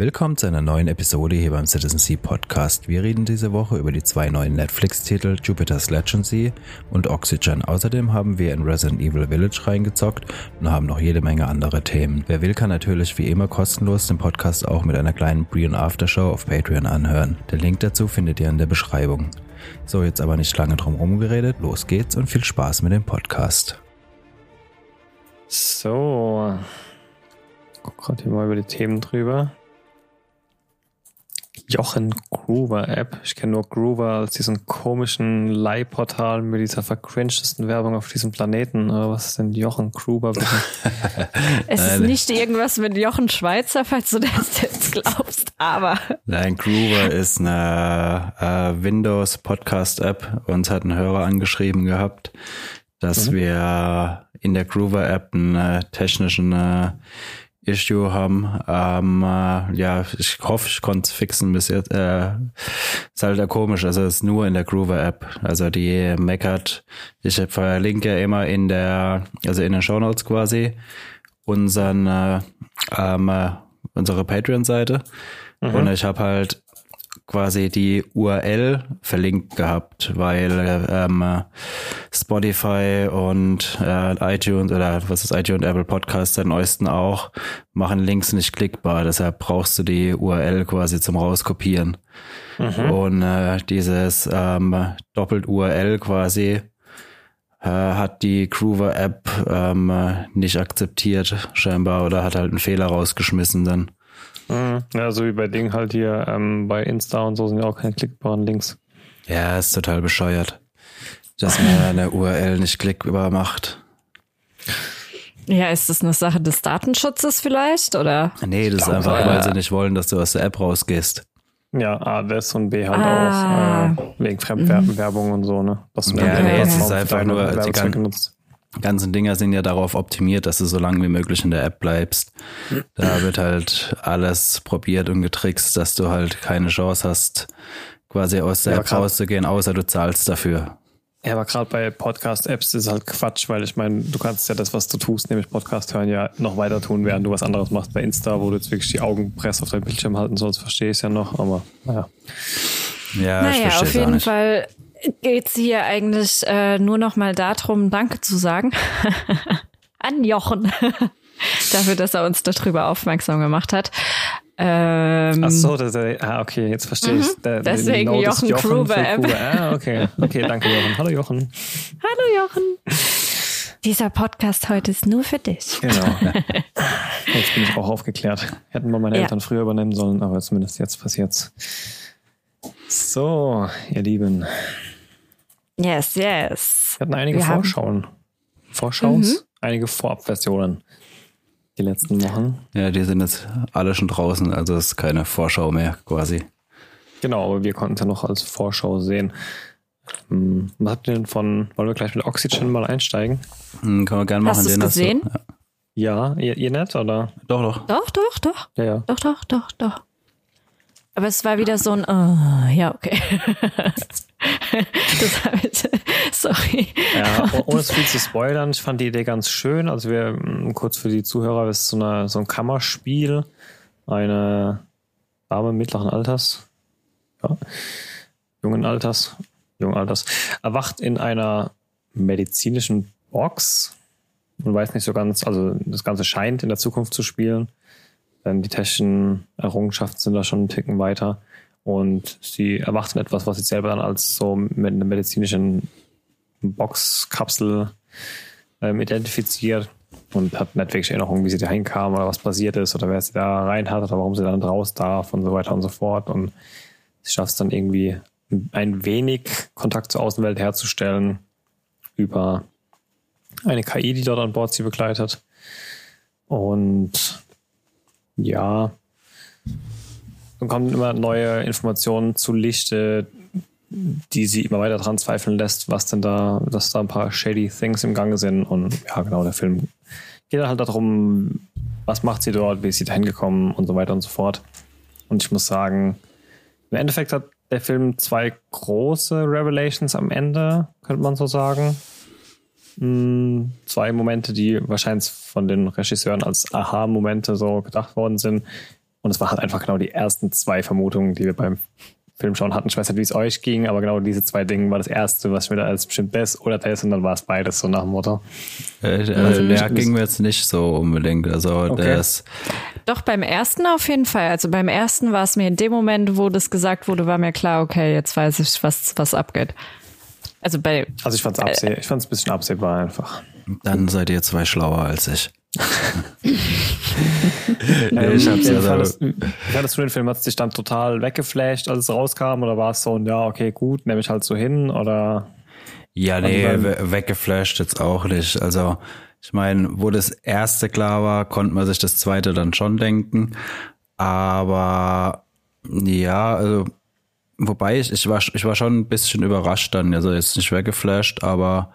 Willkommen zu einer neuen Episode hier beim Citizen Sea Podcast. Wir reden diese Woche über die zwei neuen Netflix-Titel Jupiter's Legacy und Oxygen. Außerdem haben wir in Resident Evil Village reingezockt und haben noch jede Menge andere Themen. Wer will, kann natürlich wie immer kostenlos den Podcast auch mit einer kleinen Pre- und Aftershow auf Patreon anhören. Den Link dazu findet ihr in der Beschreibung. So, jetzt aber nicht lange drum rumgeredet. Los geht's und viel Spaß mit dem Podcast. So. Guck gerade hier mal über die Themen drüber. Jochen Groover App. Ich kenne nur Groover als diesen komischen Leihportal mit dieser vercringesten Werbung auf diesem Planeten. Aber was ist denn Jochen Groover? Es ist nicht irgendwas mit Jochen Schweizer, falls du das jetzt glaubst, aber. Nein, Groover ist eine äh, Windows Podcast App. Uns hat ein Hörer angeschrieben gehabt, dass mhm. wir in der Groover App einen äh, technischen äh, Issue haben. Ähm, äh, ja, ich hoffe, ich konnte es fixen bis jetzt. Äh, ist halt komisch, also es ist nur in der Groover App. Also die meckert, ich verlinke ja immer in der, also in den Show Notes quasi, unseren, äh, ähm, äh, unsere Patreon-Seite. Mhm. Und ich habe halt quasi die URL verlinkt gehabt, weil ähm, Spotify und äh, iTunes oder was ist iTunes und Apple Podcasts der neuesten auch machen Links nicht klickbar. Deshalb brauchst du die URL quasi zum rauskopieren. Mhm. Und äh, dieses ähm, doppelt URL quasi äh, hat die Groover App ähm, nicht akzeptiert scheinbar oder hat halt einen Fehler rausgeschmissen dann. Mhm. Ja, so wie bei Ding halt hier ähm, bei Insta und so sind ja auch keine klickbaren Links. Ja, ist total bescheuert, dass man eine URL nicht klickbar macht. Ja, ist das eine Sache des Datenschutzes vielleicht, oder? Nee, das ist einfach, ja. weil sie nicht wollen, dass du aus der App rausgehst. Ja, A, das und B halt ah. auch äh, wegen Fremdwerbung mhm. und so, ne? Das ja, nee, es ist einfach nur, die, gan ganzen Dinger sind ja darauf optimiert, dass du so lange wie möglich in der App bleibst. Da wird halt alles probiert und getrickst, dass du halt keine Chance hast, quasi aus der ja, App rauszugehen, außer du zahlst dafür. Ja, aber gerade bei Podcast-Apps ist halt Quatsch, weil ich meine, du kannst ja das, was du tust, nämlich Podcast hören, ja noch weiter tun, während du was anderes machst bei Insta, wo du jetzt wirklich die Augen press auf dein Bildschirm halten sollst, verstehe ich es ja noch, aber naja. Ja, naja, ich auf jeden Fall geht es hier eigentlich äh, nur noch mal darum, Danke zu sagen an Jochen dafür, dass er uns darüber aufmerksam gemacht hat. Ähm, Ach so, das, ah, okay, jetzt verstehe ich. Mhm, deswegen Jochen, Jochen Gruber. Ah, okay, okay, danke Jochen. Hallo Jochen. Hallo Jochen. Dieser Podcast heute ist nur für dich. Genau. Jetzt bin ich auch aufgeklärt. Hätten wir meine ja. Eltern früher übernehmen sollen, aber zumindest jetzt passiert's. So, ihr Lieben. Yes, yes. Wir hatten einige Wir Vorschauen. Vorschaus, mhm. einige Vorabversionen die letzten Wochen. Ja, die sind jetzt alle schon draußen, also ist keine Vorschau mehr quasi. Genau, aber wir konnten es ja noch als Vorschau sehen. Hm, was habt ihr denn von, wollen wir gleich mit Oxygen mal einsteigen? Hm, können wir gerne machen. Hast du es gesehen? Du, ja, ihr, ihr nicht, oder? Doch, doch. Doch, doch, doch. Ja, ja. Doch, doch, doch, doch. Aber es war wieder so ein, uh, ja, okay. das habe ich, sorry. Ja, ohne es viel zu spoilern, ich fand die Idee ganz schön. Also wir, mm, kurz für die Zuhörer, ist so, eine, so ein Kammerspiel. Eine Dame mittleren Alters, ja, jungen Alters, jungen Alters, erwacht in einer medizinischen Box. Man weiß nicht so ganz, also das Ganze scheint in der Zukunft zu spielen. Die technischen Errungenschaften sind da schon einen Ticken weiter. Und sie erwarten etwas, was sie selber dann als so mit einer medizinischen Boxkapsel ähm, identifiziert und hat nicht wirklich Erinnerung, wie sie da hinkam oder was passiert ist oder wer sie da rein hat oder warum sie dann raus darf und so weiter und so fort. Und sie schafft es dann irgendwie ein wenig Kontakt zur Außenwelt herzustellen über eine KI, die dort an Bord sie begleitet. Und ja, dann kommen immer neue Informationen zu Lichte, die sie immer weiter dran zweifeln lässt, was denn da, dass da ein paar shady Things im Gange sind. Und ja, genau, der Film geht halt darum, was macht sie dort, wie ist sie da hingekommen und so weiter und so fort. Und ich muss sagen, im Endeffekt hat der Film zwei große Revelations am Ende, könnte man so sagen. Hm, zwei Momente, die wahrscheinlich von den Regisseuren als Aha-Momente so gedacht worden sind. Und es waren halt einfach genau die ersten zwei Vermutungen, die wir beim Film schauen hatten. Ich weiß nicht, wie es euch ging, aber genau diese zwei Dinge war das erste, was mir da als bestimmt das oder das und dann war es beides so nach dem Motto. Äh, äh, also, der ging mir jetzt nicht so unbedingt. Also okay. das. Doch beim ersten auf jeden Fall. Also beim ersten war es mir in dem Moment, wo das gesagt wurde, war mir klar, okay, jetzt weiß ich, was, was abgeht. Also bei. Also ich fand es abseh ich fand's ein bisschen absehbar einfach. Dann seid ihr zwei schlauer als ich. ähm, ich hab's ja fandest, fandest du den Film, hat es dich dann total weggeflasht, als es rauskam? Oder war es so, ja, okay, gut, nehme ich halt so hin? Oder? Ja, nee, weggeflasht jetzt auch nicht. Also, ich meine, wo das erste klar war, konnte man sich das zweite dann schon denken. Aber ja, also wobei ich, ich war ich war schon ein bisschen überrascht dann, also jetzt nicht weggeflasht, aber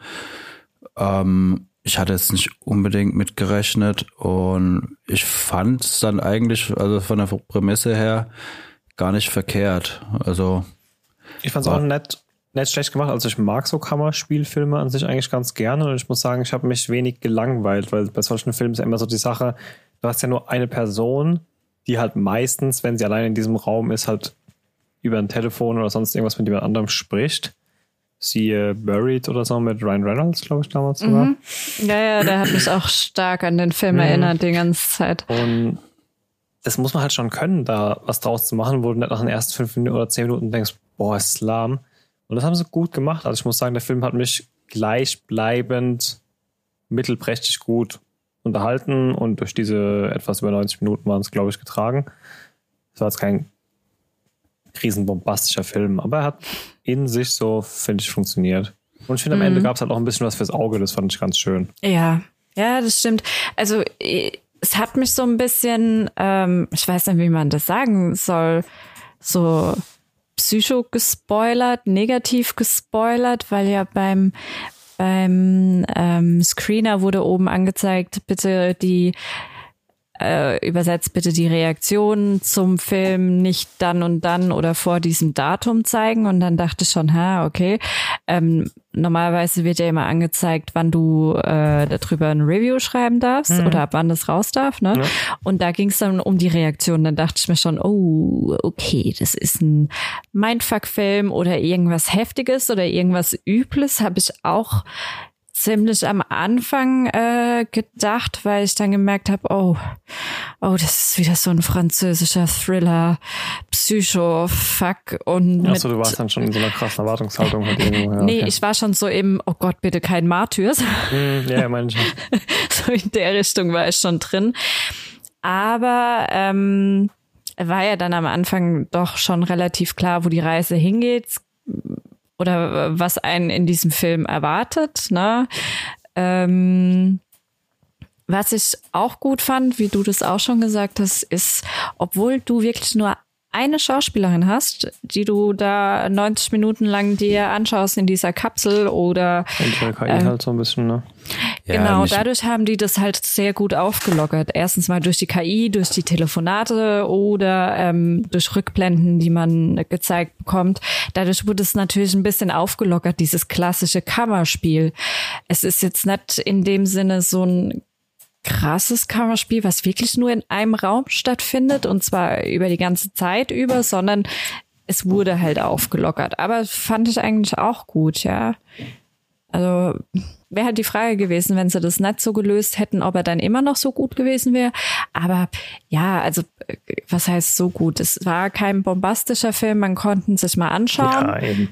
ähm, ich hatte jetzt nicht unbedingt mitgerechnet und ich fand es dann eigentlich, also von der Prämisse her, gar nicht verkehrt. Also ich fand es auch nett, nett schlecht gemacht. Also ich mag so Kammerspielfilme an sich eigentlich ganz gerne und ich muss sagen, ich habe mich wenig gelangweilt, weil bei solchen Filmen ist ja immer so die Sache, du hast ja nur eine Person, die halt meistens, wenn sie allein in diesem Raum ist, halt über ein Telefon oder sonst irgendwas mit jemand anderem spricht siehe Buried oder so mit Ryan Reynolds, glaube ich, damals sogar. Mhm. Ja, ja, der hat mich auch stark an den Film mhm. erinnert die ganze Zeit. Und das muss man halt schon können, da was draus zu machen, wo du nicht nach den ersten fünf Minuten oder zehn Minuten denkst, boah, ist lahm. Und das haben sie gut gemacht. Also ich muss sagen, der Film hat mich gleichbleibend mittelprächtig gut unterhalten und durch diese etwas über 90 Minuten waren es, glaube ich, getragen. Es war jetzt kein riesenbombastischer Film, aber er hat in sich so, finde ich, funktioniert. Und ich finde, am mhm. Ende gab es halt auch ein bisschen was fürs Auge, das fand ich ganz schön. Ja, ja, das stimmt. Also es hat mich so ein bisschen, ähm, ich weiß nicht, wie man das sagen soll, so psycho gespoilert, negativ gespoilert, weil ja beim beim ähm, Screener wurde oben angezeigt, bitte die äh, übersetzt bitte die Reaktion zum Film nicht dann und dann oder vor diesem Datum zeigen. Und dann dachte ich schon, ha, okay. Ähm, normalerweise wird ja immer angezeigt, wann du äh, darüber ein Review schreiben darfst mhm. oder ab wann das raus darf. Ne? Ja. Und da ging es dann um die Reaktion. Dann dachte ich mir schon, oh, okay, das ist ein Mindfuck-Film oder irgendwas Heftiges oder irgendwas Übles. Habe ich auch ziemlich am Anfang äh, gedacht, weil ich dann gemerkt habe, oh, oh, das ist wieder so ein französischer Thriller, Psycho-Fuck und Achso, du warst dann schon in so einer krassen Erwartungshaltung. Mit irgendwo, ja, nee, okay. ich war schon so im, oh Gott, bitte kein Martyrs. Mm, ja, meine ich. so in der Richtung war ich schon drin. Aber ähm, war ja dann am Anfang doch schon relativ klar, wo die Reise hingeht oder was einen in diesem Film erwartet. Ne? Ähm, was ich auch gut fand, wie du das auch schon gesagt hast, ist, obwohl du wirklich nur eine Schauspielerin hast, die du da 90 Minuten lang dir anschaust in dieser Kapsel oder und KI äh, halt so ein bisschen, ne? Genau, ja, dadurch haben die das halt sehr gut aufgelockert. Erstens mal durch die KI, durch die Telefonate oder ähm, durch Rückblenden, die man gezeigt bekommt. Dadurch wurde es natürlich ein bisschen aufgelockert, dieses klassische Kammerspiel. Es ist jetzt nicht in dem Sinne so ein krasses Kammerspiel, was wirklich nur in einem Raum stattfindet und zwar über die ganze Zeit über, sondern es wurde halt aufgelockert. Aber fand ich eigentlich auch gut, ja. Also wäre halt die Frage gewesen, wenn sie das nicht so gelöst hätten, ob er dann immer noch so gut gewesen wäre. Aber ja, also was heißt so gut? Es war kein bombastischer Film, man konnte sich mal anschauen. Ja.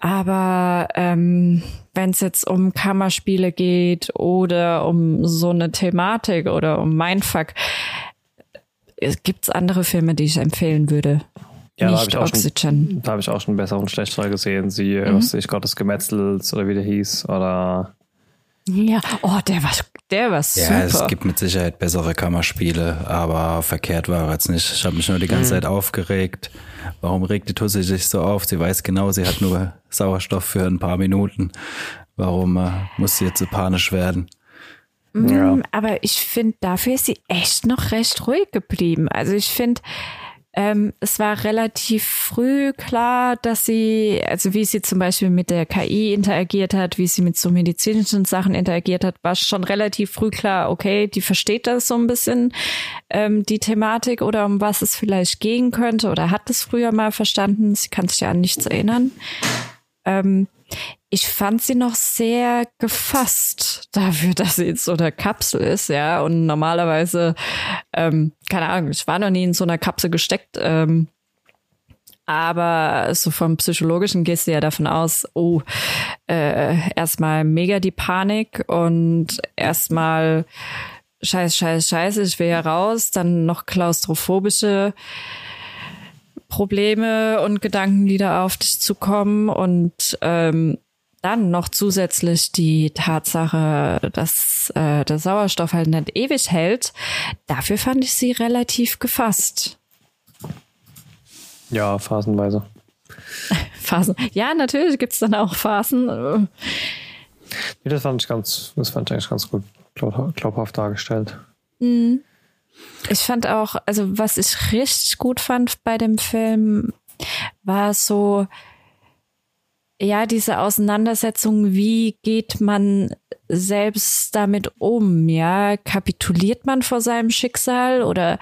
Aber ähm, wenn es jetzt um Kammerspiele geht oder um so eine Thematik oder um Mindfuck, gibt es andere Filme, die ich empfehlen würde. Ja, Nicht da Oxygen. Schon, da habe ich auch schon besser und schlechter gesehen. Sie, mhm. was ich Gott des Gemetzels oder wie der hieß. Oder ja, oh, der war, der war super. Ja, es gibt mit Sicherheit bessere Kammerspiele, aber verkehrt war er jetzt nicht. Ich habe mich nur die ganze mhm. Zeit aufgeregt. Warum regt die Tussi sich so auf? Sie weiß genau, sie hat nur Sauerstoff für ein paar Minuten. Warum äh, muss sie jetzt so panisch werden? Mm, ja. Aber ich finde, dafür ist sie echt noch recht ruhig geblieben. Also ich finde, ähm, es war relativ früh klar, dass sie, also wie sie zum Beispiel mit der KI interagiert hat, wie sie mit so medizinischen Sachen interagiert hat, war schon relativ früh klar, okay, die versteht das so ein bisschen, ähm, die Thematik oder um was es vielleicht gehen könnte oder hat es früher mal verstanden. Sie kann sich ja an nichts erinnern. Ähm, ich fand sie noch sehr gefasst dafür, dass sie in so einer Kapsel ist, ja. Und normalerweise, ähm, keine Ahnung, ich war noch nie in so einer Kapsel gesteckt. Ähm, aber so vom Psychologischen gehst du ja davon aus, oh, äh, erstmal mega die Panik und erstmal scheiß, scheiß, scheiße, ich will ja raus, dann noch klaustrophobische Probleme und Gedanken, die da auf dich zukommen und ähm, dann noch zusätzlich die Tatsache, dass äh, der Sauerstoff halt nicht ewig hält, dafür fand ich sie relativ gefasst. Ja, phasenweise. Phasen. Ja, natürlich gibt's dann auch Phasen. Nee, das fand ich ganz, das fand ich eigentlich ganz gut glaubhaft dargestellt. Mhm. Ich fand auch, also was ich richtig gut fand bei dem Film, war so, ja, diese Auseinandersetzung, wie geht man selbst damit um? Ja, kapituliert man vor seinem Schicksal oder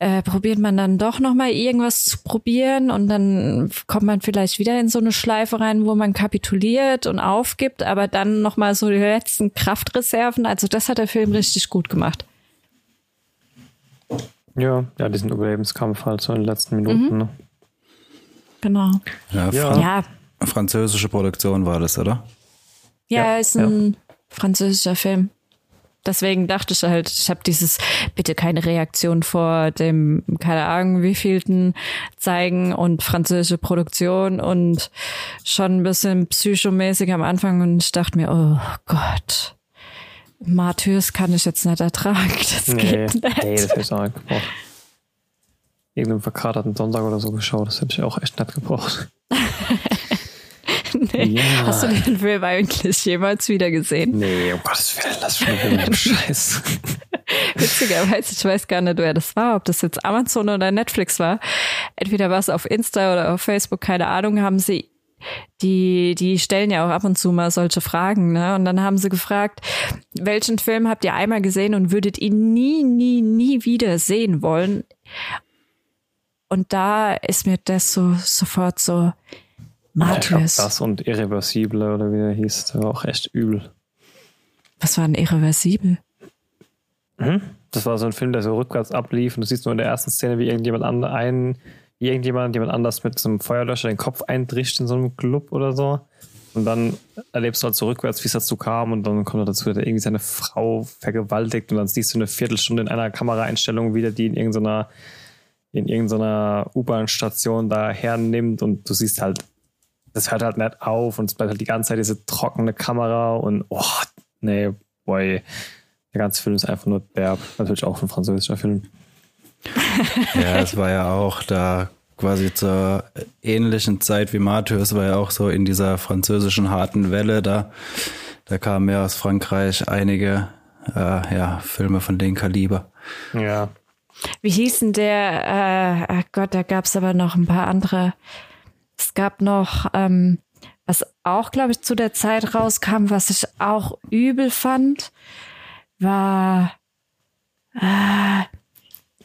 äh, probiert man dann doch noch mal irgendwas zu probieren und dann kommt man vielleicht wieder in so eine Schleife rein, wo man kapituliert und aufgibt, aber dann noch mal so die letzten Kraftreserven. Also das hat der Film richtig gut gemacht. Ja, ja, diesen Überlebenskampf halt so in den letzten Minuten. Mhm. Ne? Genau. Ja, ja, französische Produktion war das, oder? Ja, ja ist ein ja. französischer Film. Deswegen dachte ich halt, ich habe dieses bitte keine Reaktion vor dem, keine Ahnung, wievielten zeigen und französische Produktion und schon ein bisschen psychomäßig am Anfang und ich dachte mir, oh Gott, Martyrs kann ich jetzt nicht ertragen. Das nee, geht nicht. Nee, das hätte ich auch nicht gebraucht. Irgendeinen verkaterten Sonntag oder so geschaut, das hätte ich auch echt nicht gebraucht. nee. Ja. Hast du den Film eigentlich jemals wieder gesehen? Nee, um Gottes Willen, lass schon wieder den Scheiß. Witzigerweise, ich weiß gar nicht, wer das war, ob das jetzt Amazon oder Netflix war. Entweder war es auf Insta oder auf Facebook, keine Ahnung, haben sie die, die stellen ja auch ab und zu mal solche Fragen, ne? Und dann haben sie gefragt, welchen Film habt ihr einmal gesehen und würdet ihn nie, nie, nie wieder sehen wollen? Und da ist mir das so sofort so, Martyrs. Ja, das und Irreversible oder wie er hieß, der war auch echt übel. Was war denn Irreversibel? Hm? Das war so ein Film, der so rückwärts ablief und du siehst nur in der ersten Szene, wie irgendjemand an einen, irgendjemand, jemand anders mit so einem Feuerlöscher den Kopf eindrischt in so einem Club oder so. Und dann erlebst du halt so rückwärts, wie es dazu kam und dann kommt er dazu, dass er irgendwie seine Frau vergewaltigt und dann siehst du eine Viertelstunde in einer Kameraeinstellung wieder, die in irgendeiner in irgendeiner U-Bahn-Station da hernimmt und du siehst halt das hört halt nicht auf und es bleibt halt die ganze Zeit diese trockene Kamera und oh, nee, boy. Der ganze Film ist einfach nur derb. Natürlich auch ein französischer Film. ja, es war ja auch da quasi zur ähnlichen Zeit wie Matthäus, war ja auch so in dieser französischen harten Welle da. Da kamen ja aus Frankreich einige äh, ja, Filme von dem Kaliber. Ja. Wie hießen der? Äh, Gott, da gab es aber noch ein paar andere. Es gab noch, ähm, was auch, glaube ich, zu der Zeit rauskam, was ich auch übel fand, war, äh,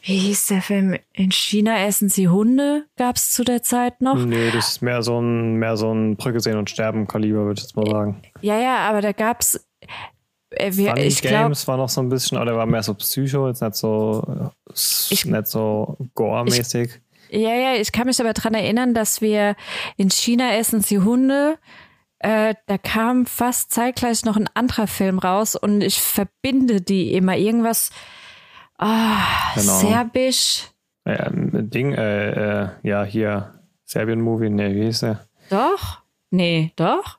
wie hieß der Film? In China essen sie Hunde, gab es zu der Zeit noch. Nee, das ist mehr so ein, mehr so ein Brücke sehen und sterben Kaliber, würde ich jetzt mal sagen. Ja, ja, aber da gab's äh, wir, ich Games glaub, war noch so ein bisschen, oder war mehr so Psycho, jetzt nicht so, ich, nicht so Gore-mäßig. Ja, ja, ich kann mich aber dran erinnern, dass wir in China essen sie Hunde. Äh, da kam fast zeitgleich noch ein anderer Film raus und ich verbinde die immer irgendwas oh, genau. serbisch. Ja, Ding, äh, äh, ja, hier, Serbien-Movie, ne, wie hieß der? Doch? Nee, doch?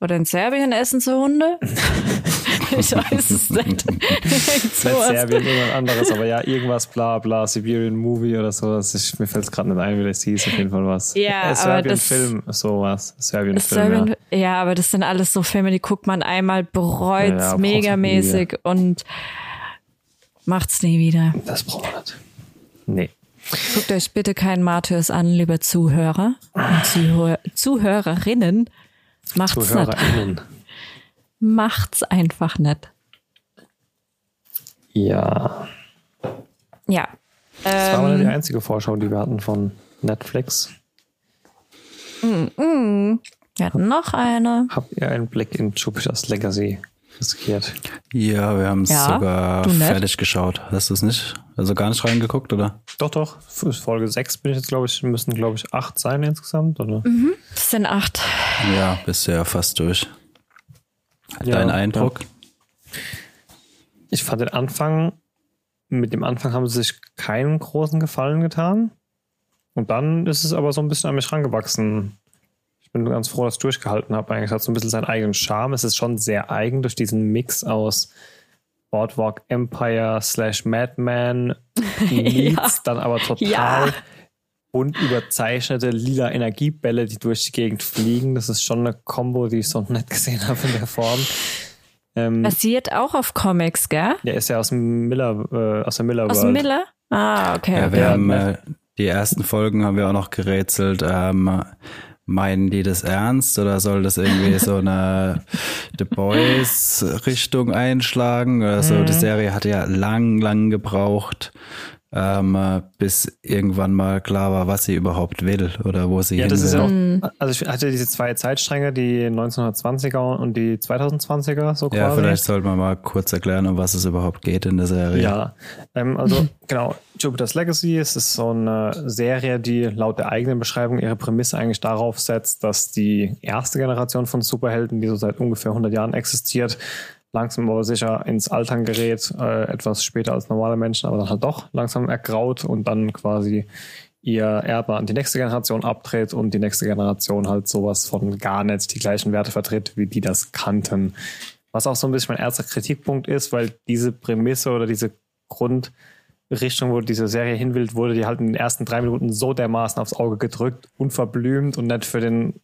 Oder in Serbien essen sie Hunde? ich weiß es nicht. nicht Serbien, irgendwas anderes, aber ja, irgendwas bla bla, Siberian Movie oder sowas. Ich, mir fällt es gerade nicht ein, wie das hieß, auf jeden Fall was. Ja, äh, Serbien Film, sowas. Serbien Film. Serbian, ja. ja. aber das sind alles so Filme, die guckt man einmal, bereut ja, megamäßig und macht's nie wieder. Das braucht man nicht. Nee. Guckt euch bitte keinen Martyrs an, liebe Zuhörer und Zuhör Zuhörerinnen. Macht's Zuhörerinnen. nicht. Macht's einfach nicht. Ja. Ja. Das war ähm, die einzige Vorschau, die wir hatten von Netflix. Mm, mm. Wir hatten noch eine. Habt ihr einen Blick in Jupiter's Legacy riskiert? Ja, wir haben es ja, sogar fertig geschaut. Hast du es nicht? Also gar nicht reingeguckt, oder? Doch, doch. Für Folge 6 bin ich jetzt, glaube ich, müssen, glaube ich, acht sein insgesamt, oder? Mhm, das sind acht. Ja, bist du ja fast durch. Dein ja, Eindruck? Ja. Ich fand den Anfang, mit dem Anfang haben sie sich keinen großen Gefallen getan. Und dann ist es aber so ein bisschen an mich rangewachsen bin ganz froh, dass ich durchgehalten habe. Eigentlich hat so ein bisschen seinen eigenen Charme. Es ist schon sehr eigen durch diesen Mix aus Boardwalk Empire slash Madman Meets, ja. dann aber total ja. Bunt überzeichnete lila Energiebälle, die durch die Gegend fliegen. Das ist schon eine Combo, die ich so nicht gesehen habe in der Form. Ähm, Basiert auch auf Comics, gell? Der ist ja aus dem Miller, äh, aus der Miller Aus dem Miller? Ah, okay. Ja, wir haben äh, die ersten Folgen haben wir auch noch gerätselt. Ähm, meinen die das ernst oder soll das irgendwie so eine The Boys Richtung einschlagen oder so? Mhm. Die Serie hat ja lang, lang gebraucht, ähm, bis irgendwann mal klar war, was sie überhaupt will oder wo sie ja, hin das will. Ist ja auch, mhm. also ich hatte diese zwei Zeitstränge, die 1920er und die 2020er so quasi. Ja, vielleicht sollte man mal kurz erklären, um was es überhaupt geht in der Serie. Ja, ähm, also genau, Jupiter's Legacy es ist so eine Serie, die laut der eigenen Beschreibung ihre Prämisse eigentlich darauf setzt, dass die erste Generation von Superhelden, die so seit ungefähr 100 Jahren existiert, langsam aber sicher ins Altern gerät, äh, etwas später als normale Menschen, aber dann halt doch langsam ergraut und dann quasi ihr Erbe an die nächste Generation abtritt und die nächste Generation halt sowas von gar nicht die gleichen Werte vertritt, wie die das kannten. Was auch so ein bisschen mein erster Kritikpunkt ist, weil diese Prämisse oder diese Grundrichtung, wo diese Serie hin will, wurde die halt in den ersten drei Minuten so dermaßen aufs Auge gedrückt, unverblümt und nicht für den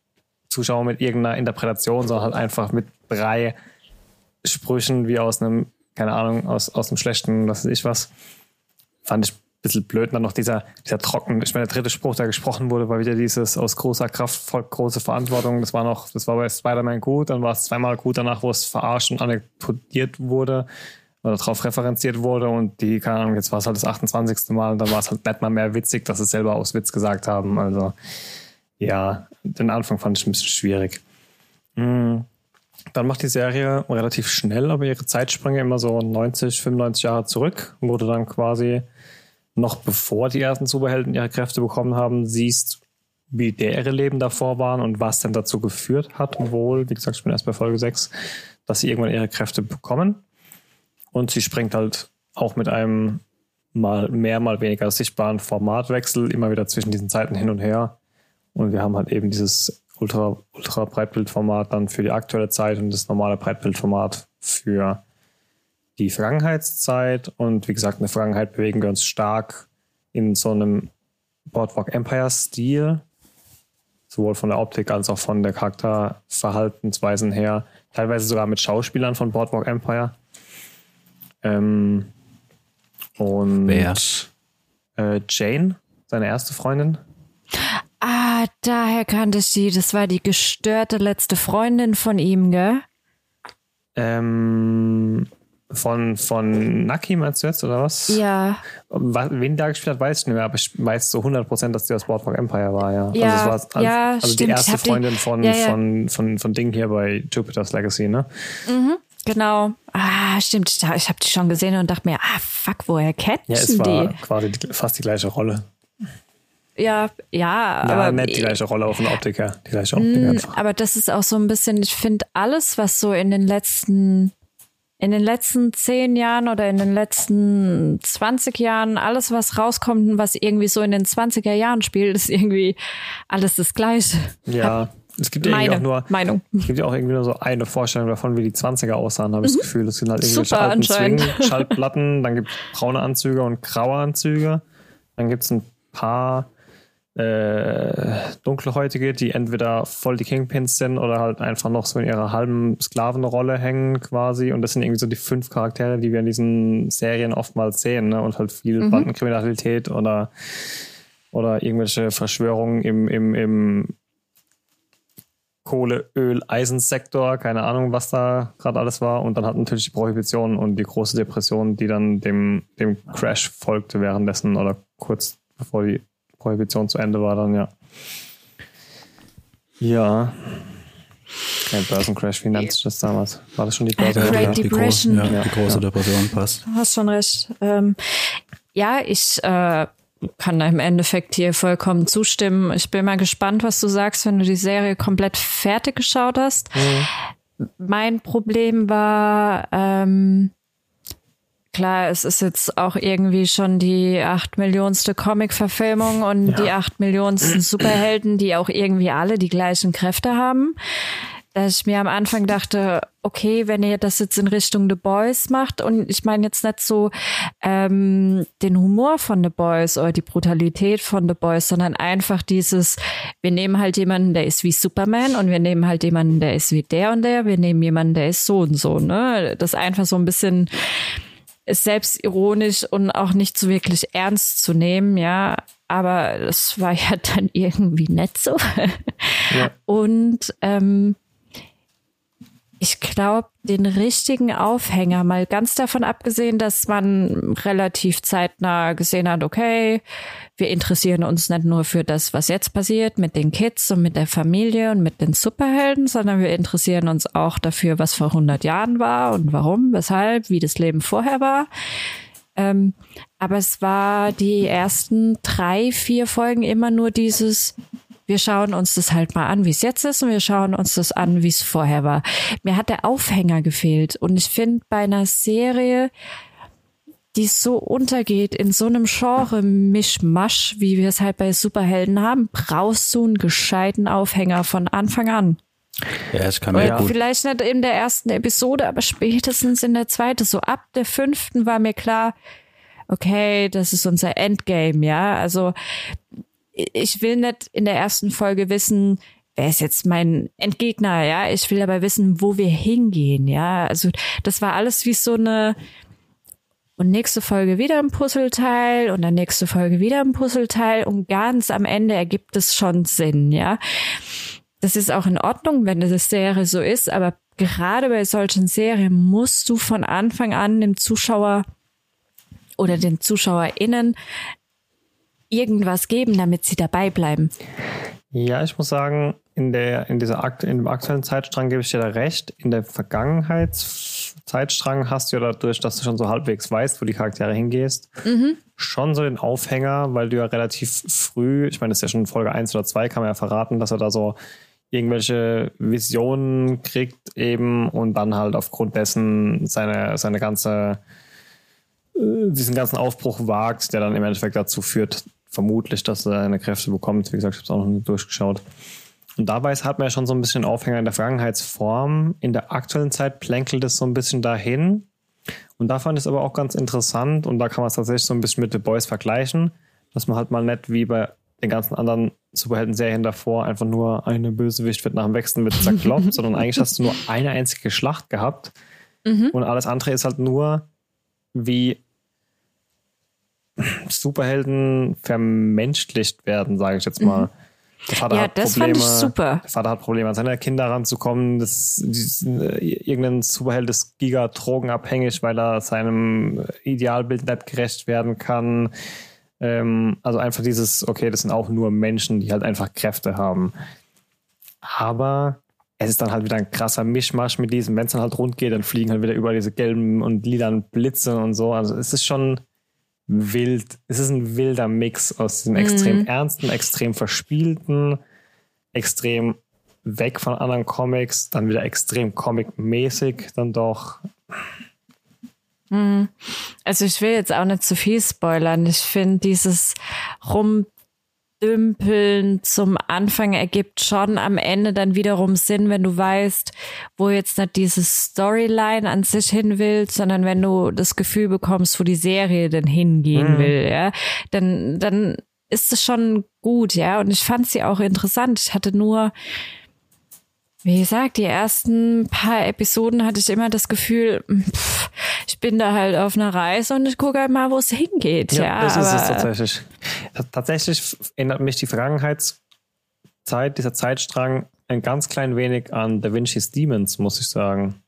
Zuschauer mit irgendeiner Interpretation, sondern halt einfach mit drei Sprüchen wie aus einem, keine Ahnung, aus, aus einem schlechten, was weiß ich was. Fand ich ein bisschen blöd. dann noch dieser, dieser trocken, ich meine, der dritte Spruch, der gesprochen wurde, war wieder dieses aus großer Kraft folgt große Verantwortung. Das war noch, das war bei Spider-Man gut, dann war es zweimal gut danach, wo es verarscht und anekdotiert wurde oder darauf referenziert wurde und die, keine Ahnung, jetzt war es halt das 28. Mal und dann war es halt nicht mal mehr witzig, dass sie es selber aus Witz gesagt haben. Also ja, den Anfang fand ich ein bisschen schwierig. Mhm. Dann macht die Serie relativ schnell, aber ihre Zeitsprünge immer so 90, 95 Jahre zurück, wo du dann quasi noch bevor die ersten Superhelden ihre Kräfte bekommen haben, siehst, wie deren Leben davor waren und was denn dazu geführt hat, wohl, wie gesagt, ich bin erst bei Folge 6, dass sie irgendwann ihre Kräfte bekommen. Und sie springt halt auch mit einem mal mehr, mal weniger sichtbaren Formatwechsel immer wieder zwischen diesen Zeiten hin und her. Und wir haben halt eben dieses Ultra, Ultra Breitbildformat dann für die aktuelle Zeit und das normale Breitbildformat für die Vergangenheitszeit. Und wie gesagt, in der Vergangenheit bewegen wir uns stark in so einem Boardwalk Empire Stil, sowohl von der Optik als auch von der Charakterverhaltensweisen her, teilweise sogar mit Schauspielern von Boardwalk Empire. Ähm, und Wer? Äh, Jane, seine erste Freundin. Ah, daher kannte ich sie. Das war die gestörte letzte Freundin von ihm, gell? Ähm, von, von Naki meinst du jetzt, oder was? Ja. Wen da gespielt hat, weiß ich nicht mehr, aber ich weiß zu 100%, dass die aus Boardwalk Empire war, ja. Ja, also, es war, ja, also die erste Freundin die, von, ja, ja. Von, von, von Ding hier bei Jupiter's Legacy, ne? Mhm. Genau. Ah, stimmt. Ich habe die schon gesehen und dachte mir, ah, fuck, woher kennt ja, es war quasi die, fast die gleiche Rolle. Ja, ja, ja aber. nicht die gleiche Rolle auf der Optik her. Die gleiche Optik mh, einfach. Aber das ist auch so ein bisschen, ich finde, alles, was so in den letzten, in den letzten zehn Jahren oder in den letzten 20 Jahren, alles, was rauskommt und was irgendwie so in den 20er Jahren spielt, ist irgendwie alles das Gleiche. Ja. Es gibt Meine auch nur, Meinung. Es gibt ja auch irgendwie nur so eine Vorstellung davon, wie die 20er aussahen, habe ich mhm. das Gefühl. Es sind halt irgendwelche Super, alten Swing, Schallplatten, dann gibt es braune Anzüge und graue Anzüge. Dann gibt es ein paar äh, Dunkelhäutige, die entweder voll die Kingpins sind oder halt einfach noch so in ihrer halben Sklavenrolle hängen quasi. Und das sind irgendwie so die fünf Charaktere, die wir in diesen Serien oftmals sehen. Ne? Und halt viel mhm. Bandenkriminalität oder oder irgendwelche Verschwörungen im, im, im Kohle, Öl, Eisensektor, keine Ahnung, was da gerade alles war. Und dann hat natürlich die Prohibition und die große Depression, die dann dem, dem Crash folgte währenddessen oder kurz bevor die Prohibition zu Ende war, dann ja. Ja. Kein Börsencrash, wie nennt sich das damals? War das schon die Börse? Great ja, Depression. Die, große, ja, die große ja. Depression passt. Du hast schon recht. Ähm, ja, ich äh, kann im Endeffekt hier vollkommen zustimmen. Ich bin mal gespannt, was du sagst, wenn du die Serie komplett fertig geschaut hast. Mhm. Mein Problem war, ähm, klar, es ist jetzt auch irgendwie schon die acht Millionste Comic-Verfilmung und ja. die acht Millionsten Superhelden, die auch irgendwie alle die gleichen Kräfte haben dass ich mir am Anfang dachte, okay, wenn ihr das jetzt in Richtung The Boys macht und ich meine jetzt nicht so ähm, den Humor von The Boys oder die Brutalität von The Boys, sondern einfach dieses, wir nehmen halt jemanden, der ist wie Superman und wir nehmen halt jemanden, der ist wie der und der, wir nehmen jemanden, der ist so und so, ne? Das einfach so ein bisschen ist selbstironisch und auch nicht so wirklich ernst zu nehmen, ja. Aber das war ja dann irgendwie nett so. Ja. Und ähm, ich glaube, den richtigen Aufhänger, mal ganz davon abgesehen, dass man relativ zeitnah gesehen hat, okay, wir interessieren uns nicht nur für das, was jetzt passiert mit den Kids und mit der Familie und mit den Superhelden, sondern wir interessieren uns auch dafür, was vor 100 Jahren war und warum, weshalb, wie das Leben vorher war. Ähm, aber es war die ersten drei, vier Folgen immer nur dieses, wir schauen uns das halt mal an, wie es jetzt ist und wir schauen uns das an, wie es vorher war. Mir hat der Aufhänger gefehlt und ich finde bei einer Serie, die so untergeht in so einem Genre-Mischmasch, wie wir es halt bei Superhelden haben, brauchst du einen gescheiten Aufhänger von Anfang an. Ja, das kann man ja gut. Vielleicht nicht in der ersten Episode, aber spätestens in der zweiten. So ab der fünften war mir klar, okay, das ist unser Endgame, ja. Also ich will nicht in der ersten Folge wissen, wer ist jetzt mein Entgegner, ja. Ich will aber wissen, wo wir hingehen, ja. Also das war alles wie so eine und nächste Folge wieder ein Puzzleteil und dann nächste Folge wieder ein Puzzleteil und ganz am Ende ergibt es schon Sinn, ja. Das ist auch in Ordnung, wenn das Serie so ist, aber gerade bei solchen Serien musst du von Anfang an dem Zuschauer oder den ZuschauerInnen irgendwas geben, damit sie dabei bleiben. Ja, ich muss sagen, in, der, in, dieser Akt, in dem aktuellen Zeitstrang gebe ich dir da recht. In der Vergangenheitszeitstrang hast du ja dadurch, dass du schon so halbwegs weißt, wo die Charaktere hingehst, mhm. schon so den Aufhänger, weil du ja relativ früh, ich meine, das ist ja schon in Folge 1 oder 2, kann man ja verraten, dass er da so irgendwelche Visionen kriegt eben und dann halt aufgrund dessen seine, seine ganze diesen ganzen Aufbruch wagt, der dann im Endeffekt dazu führt, vermutlich, dass er seine Kräfte bekommt. Wie gesagt, ich habe es auch noch nicht durchgeschaut. Und dabei hat man ja schon so ein bisschen Aufhänger in der Vergangenheitsform. In der aktuellen Zeit plänkelt es so ein bisschen dahin. Und da fand ich es aber auch ganz interessant und da kann man es tatsächlich so ein bisschen mit The Boys vergleichen, dass man halt mal nicht wie bei den ganzen anderen Superhelden-Serien davor einfach nur eine Bösewicht wird nach dem Wechseln mit zerkloppt, sondern eigentlich hast du nur eine einzige Schlacht gehabt mhm. und alles andere ist halt nur wie Superhelden vermenschlicht werden, sage ich jetzt mal. Mhm. Der Vater ja, hat das Probleme, fand ich super. Der Vater hat Probleme, an seine Kinder ranzukommen. Das, das, irgendein Superheld ist giga-drogenabhängig, weil er seinem Idealbild nicht gerecht werden kann. Ähm, also einfach dieses, okay, das sind auch nur Menschen, die halt einfach Kräfte haben. Aber es ist dann halt wieder ein krasser Mischmasch mit diesem, wenn es dann halt rund geht, dann fliegen halt wieder über diese gelben und lilanen Blitze und so. Also es ist schon wild. Es ist ein wilder Mix aus diesem mhm. extrem ernsten, extrem verspielten, extrem weg von anderen Comics, dann wieder extrem comic-mäßig, dann doch. Mhm. Also ich will jetzt auch nicht zu viel spoilern. Ich finde dieses rum Dümpeln zum Anfang ergibt schon am Ende dann wiederum Sinn, wenn du weißt, wo jetzt nicht diese Storyline an sich hin will, sondern wenn du das Gefühl bekommst, wo die Serie denn hingehen mhm. will, ja, dann, dann ist es schon gut, ja. Und ich fand sie auch interessant. Ich hatte nur wie gesagt, die ersten paar Episoden hatte ich immer das Gefühl, pff, ich bin da halt auf einer Reise und ich gucke halt mal, wo es hingeht. Ja, ja das ist es tatsächlich. Tatsächlich erinnert mich die Vergangenheitszeit, dieser Zeitstrang, ein ganz klein wenig an Da Vinci's Demons, muss ich sagen.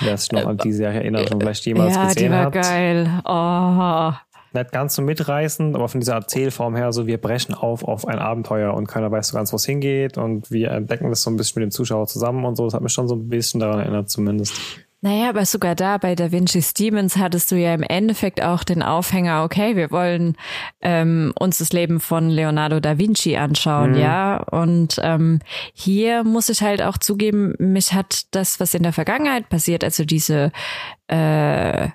Wer sich noch äh, an die Serie erinnert und vielleicht jemals ja, gesehen hat. Ja, die war hat. geil. Nicht ganz so mitreißend, aber von dieser Erzählform her so, wir brechen auf auf ein Abenteuer und keiner weiß so ganz, wo es hingeht und wir entdecken das so ein bisschen mit dem Zuschauer zusammen und so. Das hat mich schon so ein bisschen daran erinnert zumindest. Naja, aber sogar da bei Da Vinci Stevens hattest du ja im Endeffekt auch den Aufhänger, okay, wir wollen ähm, uns das Leben von Leonardo da Vinci anschauen, mhm. ja. Und ähm, hier muss ich halt auch zugeben, mich hat das, was in der Vergangenheit passiert, also diese äh,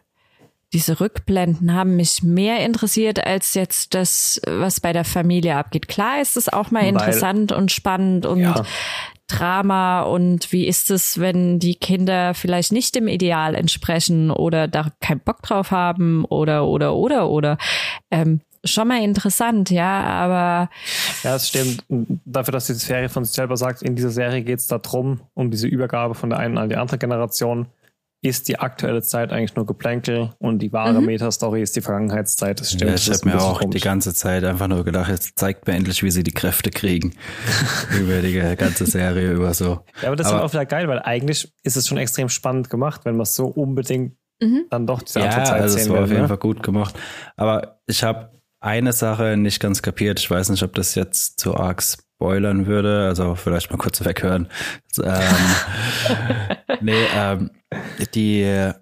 diese Rückblenden haben mich mehr interessiert als jetzt das, was bei der Familie abgeht. Klar ist es auch mal Weil, interessant und spannend und ja. Drama und wie ist es, wenn die Kinder vielleicht nicht dem Ideal entsprechen oder da keinen Bock drauf haben oder oder oder oder ähm, schon mal interessant, ja, aber ja, es stimmt. Dafür, dass die Serie von sich selber sagt, in dieser Serie geht es darum, um diese Übergabe von der einen an die andere Generation ist die aktuelle Zeit eigentlich nur Geplänkel und die wahre mhm. Metastory ist die Vergangenheitszeit. Das stimmt. Ja, ich habe mir auch komisch. die ganze Zeit einfach nur gedacht, jetzt zeigt mir endlich, wie sie die Kräfte kriegen. über die ganze Serie über so. Ja, aber das aber, ist auch wieder geil, weil eigentlich ist es schon extrem spannend gemacht, wenn man es so unbedingt mhm. dann doch diese ja, Zeit also sehen will. Ja, das war auf jeden ne? Fall gut gemacht. Aber ich habe eine Sache nicht ganz kapiert. Ich weiß nicht, ob das jetzt zu arg spoilern würde. Also vielleicht mal kurz weghören. ähm, nee, ähm, die äh,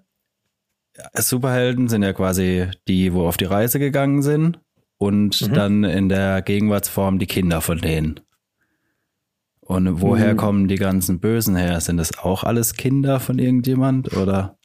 Superhelden sind ja quasi die, wo auf die Reise gegangen sind und mhm. dann in der Gegenwartsform die Kinder von denen. Und woher mhm. kommen die ganzen Bösen her? Sind das auch alles Kinder von irgendjemand oder?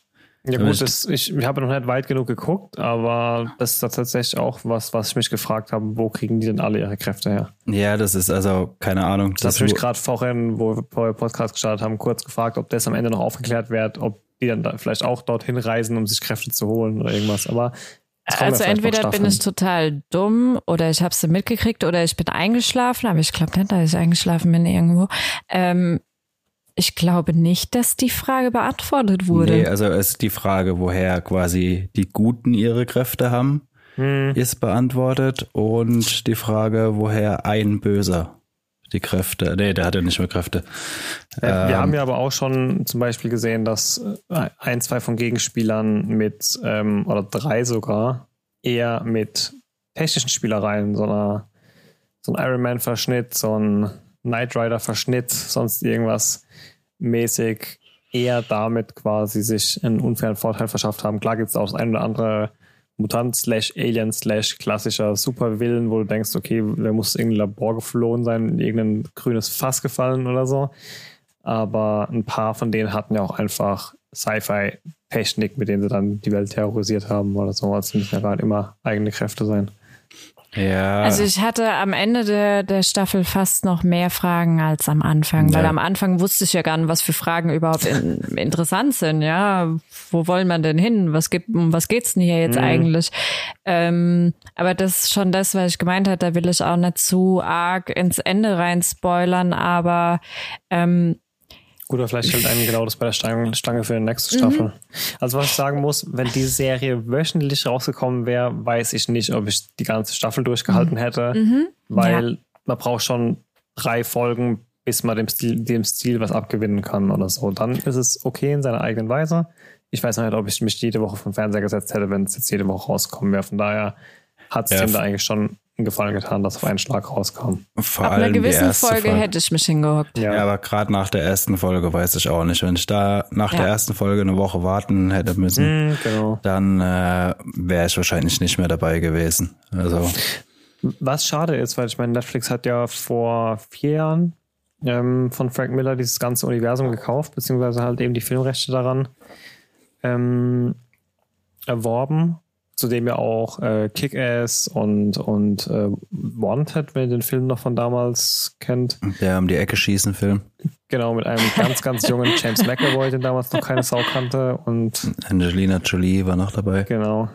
Ja gut, das, ich, ich habe noch nicht weit genug geguckt, aber das ist tatsächlich auch was, was ich mich gefragt habe, wo kriegen die denn alle ihre Kräfte her? Ja, das ist also keine Ahnung. Das, das habe ich mich gerade vorhin, wo wir Podcast gestartet haben, kurz gefragt, ob das am Ende noch aufgeklärt wird, ob die dann da vielleicht auch dorthin reisen, um sich Kräfte zu holen oder irgendwas. Aber also entweder bin ich total dumm oder ich habe sie mitgekriegt oder ich bin eingeschlafen, aber ich glaube nicht, dass ich eingeschlafen bin irgendwo. Ähm, ich glaube nicht, dass die Frage beantwortet wurde. Nee, also es ist die Frage, woher quasi die Guten ihre Kräfte haben, hm. ist beantwortet und die Frage, woher ein Böser die Kräfte. Nee, der hat ja nicht mehr Kräfte. Ja, wir ähm, haben ja aber auch schon zum Beispiel gesehen, dass äh, ein, zwei von Gegenspielern mit, ähm, oder drei sogar, eher mit technischen Spielereien, so, einer, so ein Iron Man-Verschnitt, so ein Knight Rider-Verschnitt, sonst irgendwas mäßig eher damit quasi sich einen unfairen Vorteil verschafft haben. Klar gibt es auch das ein oder andere Mutant slash Alien slash klassischer Supervillain, wo du denkst, okay, der muss in irgendein Labor geflohen sein, in irgendein grünes Fass gefallen oder so. Aber ein paar von denen hatten ja auch einfach Sci-Fi-Technik, mit denen sie dann die Welt terrorisiert haben oder so. Also müssen ja nicht immer eigene Kräfte sein. Ja. Also ich hatte am Ende der, der Staffel fast noch mehr Fragen als am Anfang, ja. weil am Anfang wusste ich ja gar nicht, was für Fragen überhaupt in, interessant sind. Ja, wo wollen man denn hin? Was gibt, um was geht's denn hier jetzt mhm. eigentlich? Ähm, aber das ist schon das, was ich gemeint habe. Da will ich auch nicht zu arg ins Ende rein spoilern, aber ähm, Gut, aber vielleicht stellt einem genau das bei der Stange, Stange für die nächste Staffel. Mhm. Also was ich sagen muss, wenn diese Serie wöchentlich rausgekommen wäre, weiß ich nicht, ob ich die ganze Staffel durchgehalten mhm. hätte, mhm. weil ja. man braucht schon drei Folgen, bis man dem Stil, dem Stil was abgewinnen kann oder so. Dann ist es okay in seiner eigenen Weise. Ich weiß noch nicht, ob ich mich jede Woche vom Fernseher gesetzt hätte, wenn es jetzt jede Woche rauskommen wäre. Von daher hat es ja. da eigentlich schon einen Gefallen getan, dass auf einen Schlag rauskam. Vor Ab einer gewissen Folge, Folge, hätte ich mich hingehockt. Ja, ja aber gerade nach der ersten Folge weiß ich auch nicht. Wenn ich da nach ja. der ersten Folge eine Woche warten hätte müssen, mm, genau. dann äh, wäre ich wahrscheinlich nicht mehr dabei gewesen. Also. Was schade ist, weil ich meine, Netflix hat ja vor vier Jahren ähm, von Frank Miller dieses ganze Universum gekauft, beziehungsweise halt eben die Filmrechte daran ähm, erworben zu dem ja auch äh, Kick-Ass und, und äh, Wanted, wenn ihr den Film noch von damals kennt. Der um die Ecke schießen Film. Genau, mit einem ganz, ganz jungen James McAvoy, den damals noch keine Sau kannte. Und Angelina Jolie war noch dabei. Genau.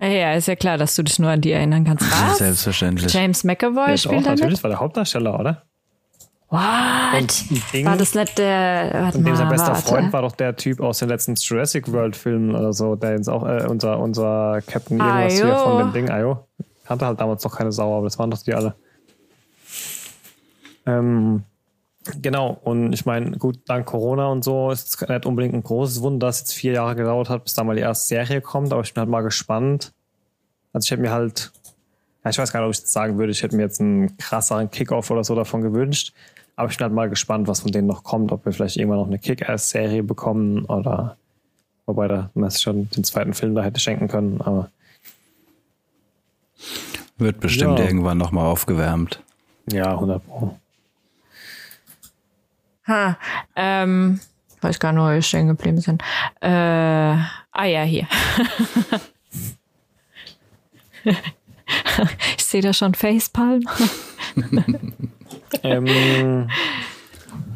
Ja, ist ja klar, dass du dich nur an die erinnern kannst. Was? Selbstverständlich. James McAvoy spielt auch, Natürlich, war der Hauptdarsteller, oder? What? Ding, war das nicht der. Und dem sein bester warte. Freund war doch der Typ aus den letzten Jurassic World Filmen oder so, der jetzt auch äh, unser, unser Captain irgendwas Ayo. hier von dem Ding, Ayo. Kannte halt damals noch keine Sau, aber das waren doch die alle. Ähm, genau, und ich meine, gut, dank Corona und so ist es nicht unbedingt ein großes Wunder, dass es jetzt vier Jahre gedauert hat, bis da mal die erste Serie kommt, aber ich bin halt mal gespannt. Also ich hätte mir halt, ja, ich weiß gar nicht, ob ich das sagen würde, ich hätte mir jetzt einen krasseren Kickoff oder so davon gewünscht. Aber ich bin halt mal gespannt, was von denen noch kommt, ob wir vielleicht irgendwann noch eine Kick-Ass-Serie bekommen oder wobei da man schon den zweiten Film da hätte schenken können, aber wird bestimmt ja. irgendwann nochmal aufgewärmt. Ja, 100 Pro. Ha, ähm, weiß gar nicht, wo wir stehen geblieben sind. Äh, ah ja, hier. ich sehe da schon Facepalm. ähm,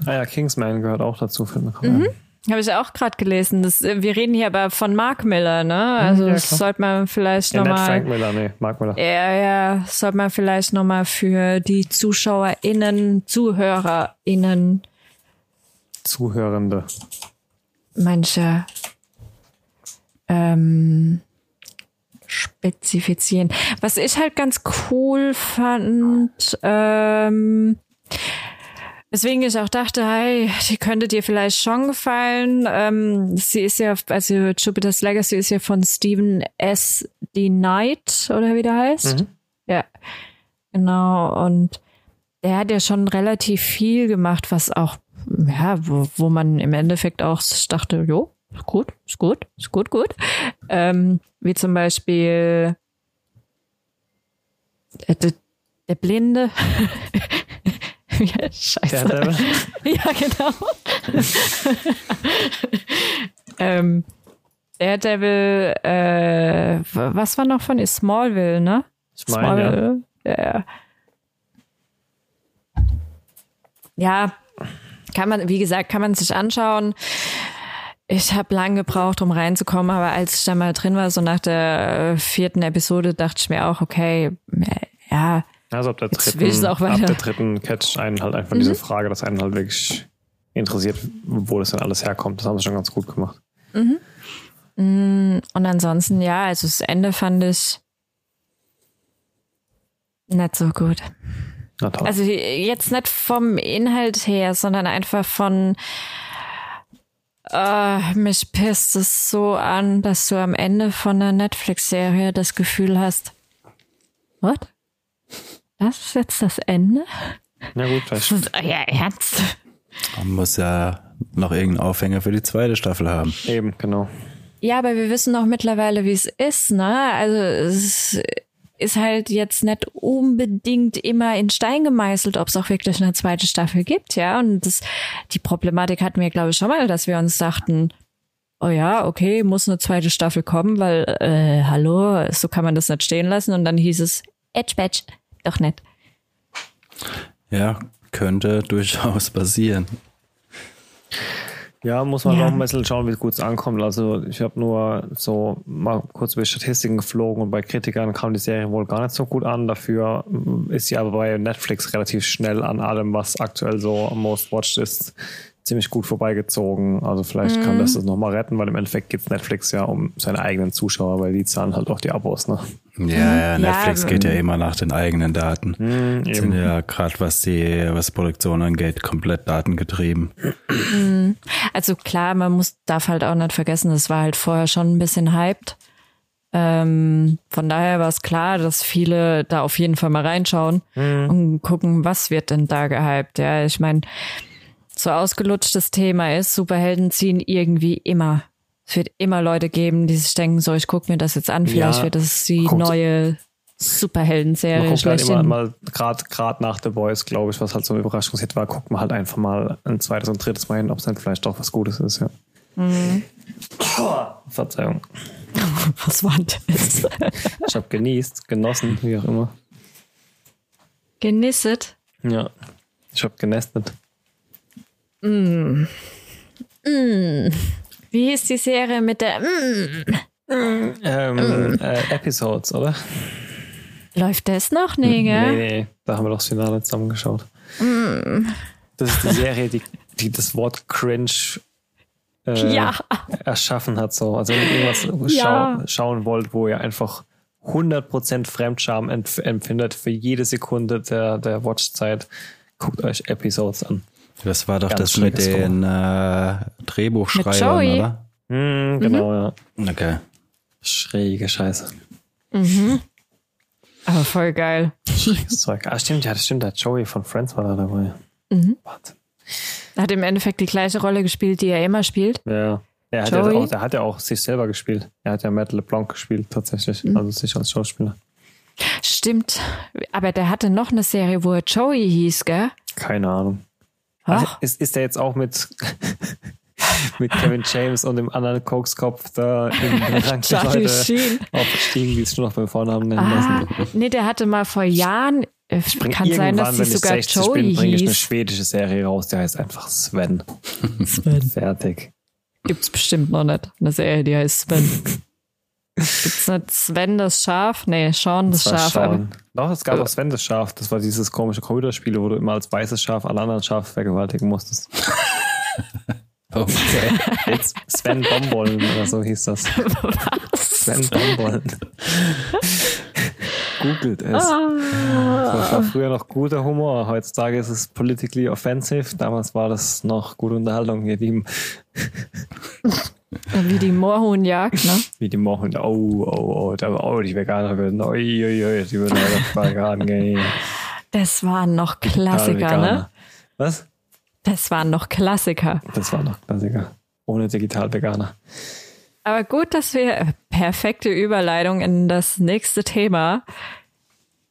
ah ja, Kingsman gehört auch dazu. Mhm. Habe ich auch gerade gelesen. Das, äh, wir reden hier aber von Mark Miller, ne? Also ja, das sollte man vielleicht ja, nochmal. Frank Miller, nee, Mark Miller. Ja, ja, sollte man vielleicht nochmal für die ZuschauerInnen, ZuhörerInnen. Zuhörende. Manche ähm, spezifizieren. Was ich halt ganz cool fand, ähm, Deswegen ich auch dachte, hey, die könnte dir vielleicht schon gefallen. Ähm, sie ist ja, also Jupiter's Legacy ist ja von Stephen S. D. Knight, oder wie der heißt. Mhm. Ja, genau. Und der hat ja schon relativ viel gemacht, was auch, ja, wo, wo man im Endeffekt auch dachte, jo, ist gut, ist gut, ist gut, gut. Ähm, wie zum Beispiel der, der Blinde. ja, scheiße. ja, genau. ähm, Daredevil, äh, was war noch von Smallville, ne? Smallville. Ja. ja, kann man, wie gesagt, kann man sich anschauen. Ich habe lange gebraucht, um reinzukommen, aber als ich da mal drin war, so nach der vierten Episode, dachte ich mir auch, okay, ja, also ab der dritten, ab der dritten catcht einen halt einfach mhm. diese Frage, dass einen halt wirklich interessiert, wo das denn alles herkommt. Das haben sie schon ganz gut gemacht. Mhm. Mm, und ansonsten, ja, also das Ende fand ich nicht so gut. Also jetzt nicht vom Inhalt her, sondern einfach von äh, mich pisst es so an, dass du am Ende von einer Netflix-Serie das Gefühl hast, what? Das ist jetzt das Ende? Na gut. Das ist euer Ernst. Man muss ja noch irgendeinen Aufhänger für die zweite Staffel haben. Eben, genau. Ja, aber wir wissen doch mittlerweile, wie es ist, ne? Also es ist halt jetzt nicht unbedingt immer in Stein gemeißelt, ob es auch wirklich eine zweite Staffel gibt, ja. Und das, die Problematik hatten wir, glaube ich, schon mal, dass wir uns dachten, oh ja, okay, muss eine zweite Staffel kommen, weil, äh, hallo, so kann man das nicht stehen lassen. Und dann hieß es, Edge Badge, doch nicht. Ja, könnte durchaus passieren. Ja, muss man ja. noch ein bisschen schauen, wie gut es ankommt. Also ich habe nur so mal kurz über Statistiken geflogen und bei Kritikern kam die Serie wohl gar nicht so gut an. Dafür ist sie aber bei Netflix relativ schnell an allem, was aktuell so am Most Watched ist, ziemlich gut vorbeigezogen. Also vielleicht mhm. kann das das nochmal retten, weil im Endeffekt gibt Netflix ja um seine eigenen Zuschauer, weil die zahlen halt auch die Abos, ne? Ja, ja, Netflix ja, geht ja immer nach den eigenen Daten. Mhm, sind ja gerade was die, was Produktion angeht, komplett datengetrieben. Mhm. Also klar, man muss, darf halt auch nicht vergessen, es war halt vorher schon ein bisschen hyped. Ähm, von daher war es klar, dass viele da auf jeden Fall mal reinschauen mhm. und gucken, was wird denn da gehypt. Ja, ich meine, so ausgelutscht das Thema ist, Superhelden ziehen irgendwie immer. Es wird immer Leute geben, die sich denken, so, ich gucke mir das jetzt an, vielleicht ja, wird das die neue Superhelden-Serie. Man halt immer mal, gerade grad nach The Boys, glaube ich, was halt so ein Überraschungshit war, guckt man halt einfach mal ein zweites und drittes Mal hin, ob es dann vielleicht doch was Gutes ist, ja. Mhm. Verzeihung. Was war das? ich habe genießt, genossen, wie auch immer. Genisset? Ja, ich habe genestet. Mm. Mm. Wie ist die Serie mit der mm. Ähm, mm. äh, Episodes, oder? Läuft das noch? Nee, gell? Nee, nee, da haben wir doch das Finale zusammengeschaut. Mm. Das ist die Serie, die, die das Wort cringe äh, ja. erschaffen hat. So. Also wenn ihr irgendwas ja. schau schauen wollt, wo ihr einfach 100% Fremdscham empfindet für jede Sekunde der, der Watchzeit, guckt euch Episodes an. Das war doch Ganz das mit den äh, Drehbuchschreibern, oder? Mm, genau, mhm. ja. Okay. Schräge Scheiße. Mhm. Aber voll geil. Schräges Zeug. Ah, stimmt, ja, das stimmt. Der Joey von Friends war da dabei. Mhm. Wahnsinn. Hat im Endeffekt die gleiche Rolle gespielt, die er immer spielt. Ja. Er hat, ja auch, der hat ja auch sich selber gespielt. Er hat ja Matt LeBlanc gespielt, tatsächlich. Mhm. Also sich als Schauspieler. Stimmt. Aber der hatte noch eine Serie, wo er Joey hieß, gell? Keine Ahnung. Also ist, ist der jetzt auch mit, mit Kevin James und dem anderen Kokskopf da in Rang Charlie Sheen aufgestiegen, die es schon noch beim Vornamen nennen ah, lassen? Nee, der hatte mal vor Jahren äh, kann sein, dass sie sogar wenn ich Joey bin, bringe ich eine schwedische Serie raus, die heißt einfach Sven. Sven. Fertig. Gibt's bestimmt noch nicht. Eine Serie, die heißt Sven. Gibt's nicht Sven das Schaf? Nee, Sean das, das Schaf. Sean. Doch, es gab auch Sven das Schaf. Das war dieses komische Computerspiel, wo du immer als weißes Schaf alle anderen Schafe vergewaltigen musstest. Okay. Jetzt Sven Bombollen oder so hieß das. Was? Sven Bombollen. Googelt es. Ah. Das war früher noch guter Humor. Heutzutage ist es politically offensive. Damals war das noch gute Unterhaltung, ihr Lieben. Wie die Moorhuhnjagd, ne? Wie die Moorhuhnjagd. Oh, oh, oh, da, oh, die Veganer würden, oi, oi, oi, die würden auch vegan gehen. Das waren noch Klassiker, ne? Was? Das waren noch Klassiker. Das waren noch Klassiker. Ohne Digital-Veganer. Aber gut, dass wir perfekte Überleitung in das nächste Thema.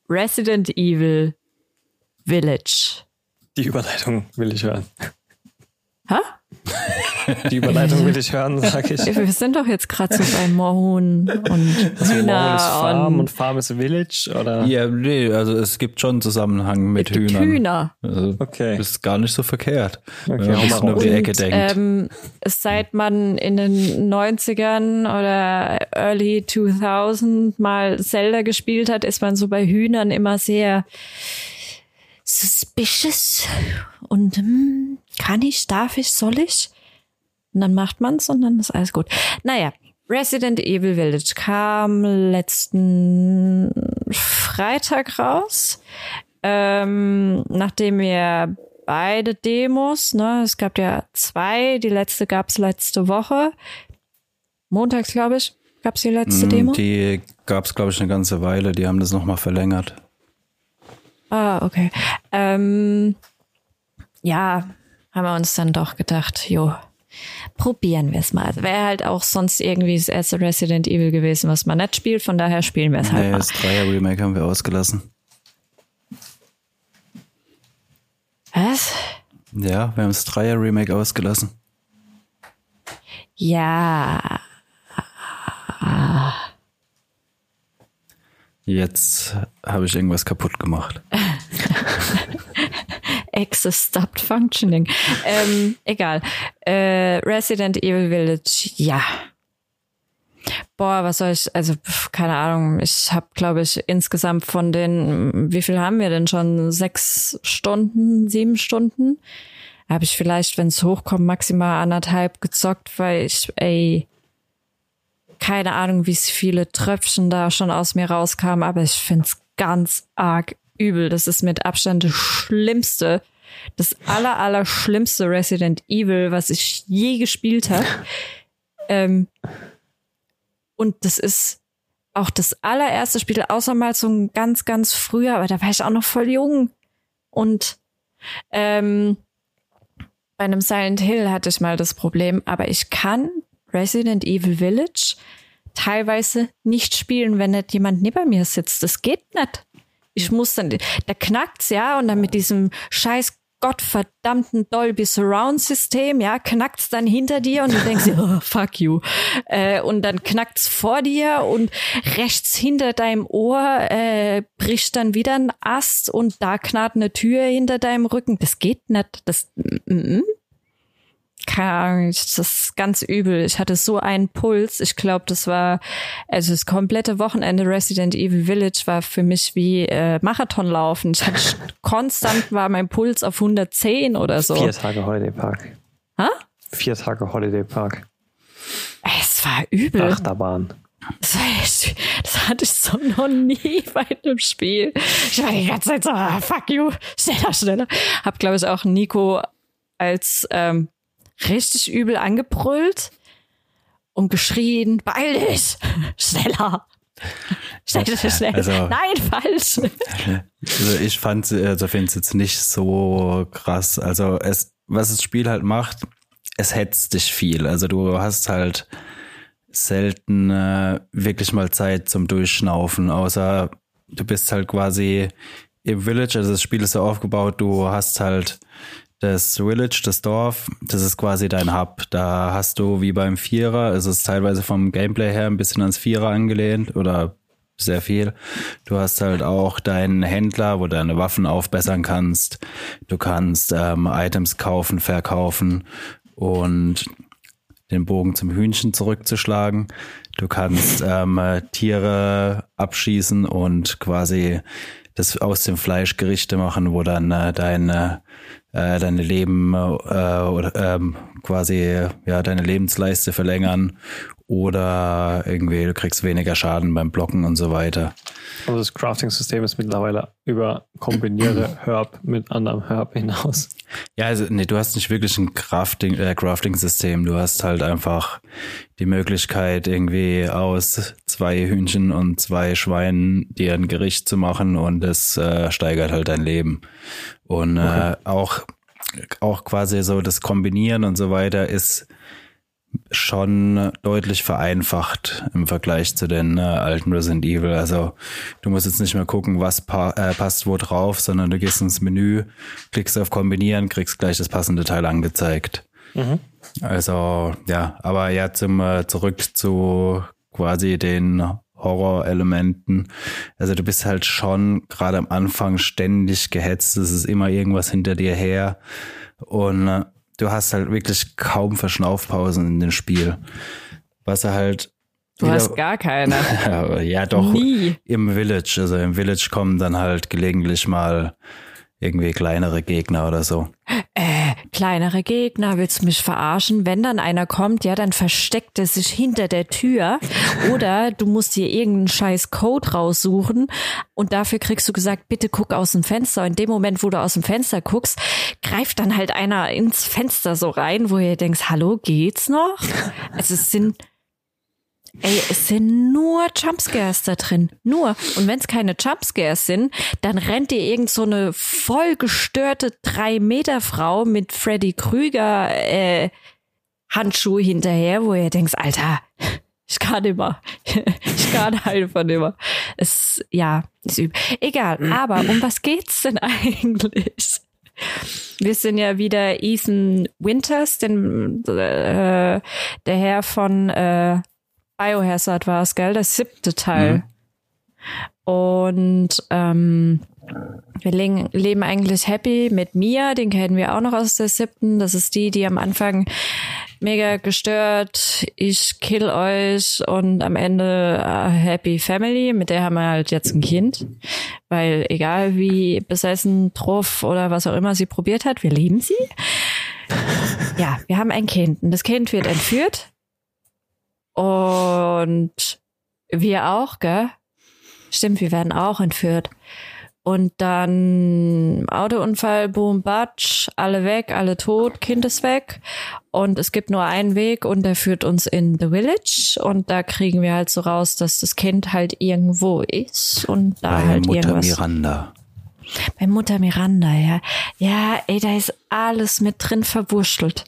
Resident Evil Village. Die Überleitung will ich hören. Hä? Die Überleitung will ich hören, sag ich. Wir sind doch jetzt gerade so bei Moorhuhn und also Hühner. Moorhuhn ist Farm und, und Farm ist Village, oder? Ja, nee, also es gibt schon einen Zusammenhang mit Hühnern. Hühner. Also okay. Ist gar nicht so verkehrt. Okay, wenn man nur um die Ecke denkt. Ähm, seit man in den 90ern oder Early 2000 mal Zelda gespielt hat, ist man so bei Hühnern immer sehr suspicious und hm, kann ich, darf ich, soll ich? Und dann macht man's und dann ist alles gut. Naja, Resident Evil Village kam letzten Freitag raus, ähm, nachdem wir beide Demos, ne, es gab ja zwei, die letzte gab's letzte Woche, montags glaube ich, gab's die letzte mm, Demo. Die gab's glaube ich eine ganze Weile, die haben das nochmal verlängert. Ah, okay. Ähm, ja, haben wir uns dann doch gedacht, jo, probieren wir es mal. Wäre halt auch sonst irgendwie das erste Resident Evil gewesen, was man nicht spielt, von daher spielen wir es halt nee, mal. Das Dreier-Remake haben wir ausgelassen. Was? Ja, wir haben das Dreier-Remake ausgelassen. Ja. Jetzt habe ich irgendwas kaputt gemacht. Access stopped functioning. ähm, egal. Äh, Resident Evil Village, ja. Boah, was soll ich, also keine Ahnung, ich habe, glaube ich, insgesamt von den, wie viel haben wir denn schon? Sechs Stunden, sieben Stunden? Habe ich vielleicht, wenn es hochkommt, maximal anderthalb gezockt, weil ich, ey, keine Ahnung, wie viele Tröpfchen da schon aus mir rauskamen, aber ich find's ganz arg übel. Das ist mit Abstand das Schlimmste, das aller, aller schlimmste Resident Evil, was ich je gespielt habe. Ähm, und das ist auch das allererste Spiel, außer mal so ein ganz, ganz früher, aber da war ich auch noch voll jung. Und ähm, bei einem Silent Hill hatte ich mal das Problem, aber ich kann Resident Evil Village teilweise nicht spielen, wenn nicht jemand neben mir sitzt. Das geht nicht. Ich muss dann, da knackt's, ja, und dann mit diesem scheiß gottverdammten Dolby Surround System, ja, knackt's dann hinter dir und du denkst dir, oh, fuck you. Äh, und dann knackt's vor dir und rechts hinter deinem Ohr äh, bricht dann wieder ein Ast und da knarrt eine Tür hinter deinem Rücken. Das geht nicht. Das, mm, mm. Keine Ahnung, das ist ganz übel. Ich hatte so einen Puls. Ich glaube, das war, also das komplette Wochenende Resident Evil Village war für mich wie äh, Marathonlaufen. Ich hatte konstant war mein Puls auf 110 oder so. Vier Tage Holiday Park. Ha? Vier Tage Holiday Park. Es war übel. Achterbahn. Das, war echt, das hatte ich so noch nie bei einem Spiel. Ich war die ganze Zeit so, ah, fuck you, schneller, schneller. Hab, glaube ich, auch Nico als ähm, richtig übel angebrüllt und geschrien, beeil dich, schneller. Schneller, schneller. Also, Nein, falsch. Also ich fand, also finde es jetzt nicht so krass. Also es, was das Spiel halt macht, es hetzt dich viel. Also du hast halt selten äh, wirklich mal Zeit zum Durchschnaufen, außer du bist halt quasi im Village, also das Spiel ist so aufgebaut, du hast halt das Village, das Dorf, das ist quasi dein Hub. Da hast du wie beim Vierer, es ist teilweise vom Gameplay her ein bisschen ans Vierer angelehnt oder sehr viel. Du hast halt auch deinen Händler, wo du deine Waffen aufbessern kannst. Du kannst ähm, Items kaufen, verkaufen und den Bogen zum Hühnchen zurückzuschlagen. Du kannst ähm, Tiere abschießen und quasi das aus dem Fleisch Gerichte machen, wo dann äh, deine äh, deine Leben äh, oder ähm, quasi ja deine Lebensleiste verlängern oder irgendwie du kriegst weniger Schaden beim Blocken und so weiter. Also das Crafting-System ist mittlerweile über kombinierte Herb mit anderem Herb hinaus. Ja, also nee, du hast nicht wirklich ein Crafting, äh, Crafting-System. Du hast halt einfach die Möglichkeit, irgendwie aus zwei Hühnchen und zwei Schweinen dir ein Gericht zu machen und es äh, steigert halt dein Leben. Und äh, okay. äh, auch, auch quasi so das Kombinieren und so weiter ist schon deutlich vereinfacht im Vergleich zu den äh, alten Resident Evil. Also du musst jetzt nicht mehr gucken, was pa äh, passt wo drauf, sondern du gehst ins Menü, klickst auf Kombinieren, kriegst gleich das passende Teil angezeigt. Mhm. Also ja, aber ja, zum äh, zurück zu quasi den Horrorelementen. Also du bist halt schon gerade am Anfang ständig gehetzt. Es ist immer irgendwas hinter dir her. Und äh, du hast halt wirklich kaum Verschnaufpausen in dem Spiel. Was er halt. Du hast gar keine. ja, doch. Nie. Im Village. Also im Village kommen dann halt gelegentlich mal irgendwie kleinere Gegner oder so. Äh, kleinere Gegner, willst du mich verarschen? Wenn dann einer kommt, ja, dann versteckt er sich hinter der Tür oder du musst dir irgendeinen scheiß Code raussuchen und dafür kriegst du gesagt, bitte guck aus dem Fenster. In dem Moment, wo du aus dem Fenster guckst, greift dann halt einer ins Fenster so rein, wo ihr denkst, hallo, geht's noch? Also es sind Ey, es sind nur Jumpscares da drin. Nur. Und wenn es keine Jumpscares sind, dann rennt dir irgend so eine vollgestörte drei Meter Frau mit Freddy Krüger äh, Handschuh hinterher, wo ihr denkt, Alter, ich kann immer. Ich kann einfach nicht mehr. Es, ja, ist übel. Egal. Aber um was geht's denn eigentlich? Wir sind ja wieder Ethan Winters, den, äh, der Herr von äh, Biohazard war es, gell? Das siebte Teil. Mhm. Und ähm, wir leben, leben eigentlich happy mit Mia, den kennen wir auch noch aus der siebten. Das ist die, die am Anfang mega gestört, ich kill euch und am Ende uh, Happy Family. Mit der haben wir halt jetzt ein Kind. Weil egal wie besessen, truff oder was auch immer sie probiert hat, wir lieben sie. Ja, wir haben ein Kind und das Kind wird entführt und wir auch, gell? Stimmt, wir werden auch entführt. Und dann Autounfall, boom, batsch, alle weg, alle tot, Kind ist weg. Und es gibt nur einen Weg und der führt uns in The Village. Und da kriegen wir halt so raus, dass das Kind halt irgendwo ist und da Bei halt Mutter irgendwas. Miranda. Bei Mutter Miranda, ja. Ja, ey, da ist alles mit drin verwurschtelt.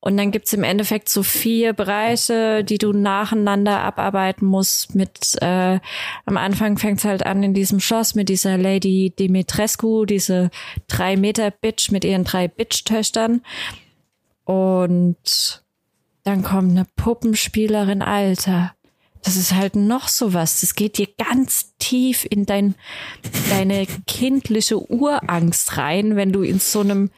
Und dann gibt's im Endeffekt so vier Bereiche, die du nacheinander abarbeiten musst. Mit äh, am Anfang fängt's halt an in diesem Schloss mit dieser Lady Dimitrescu, diese drei Meter Bitch mit ihren drei Bitch-Töchtern. Und dann kommt eine Puppenspielerin, Alter. Das ist halt noch sowas. Das geht dir ganz tief in dein, deine kindliche Urangst rein, wenn du in so einem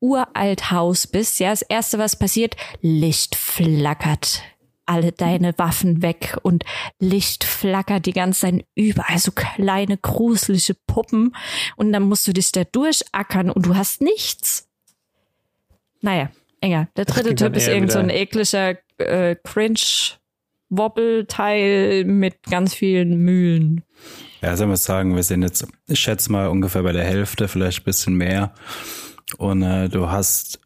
uralt Haus bist, ja, das erste, was passiert, Licht flackert alle deine Waffen weg und Licht flackert die ganze Zeit überall so kleine gruselige Puppen und dann musst du dich da durchackern und du hast nichts. Naja, enger. Der dritte Typ ist irgend so ein ekliger äh, Cringe Wobbelteil mit ganz vielen Mühlen. Ja, soll man sagen, wir sind jetzt, ich schätze mal ungefähr bei der Hälfte, vielleicht ein bisschen mehr. Und äh, du hast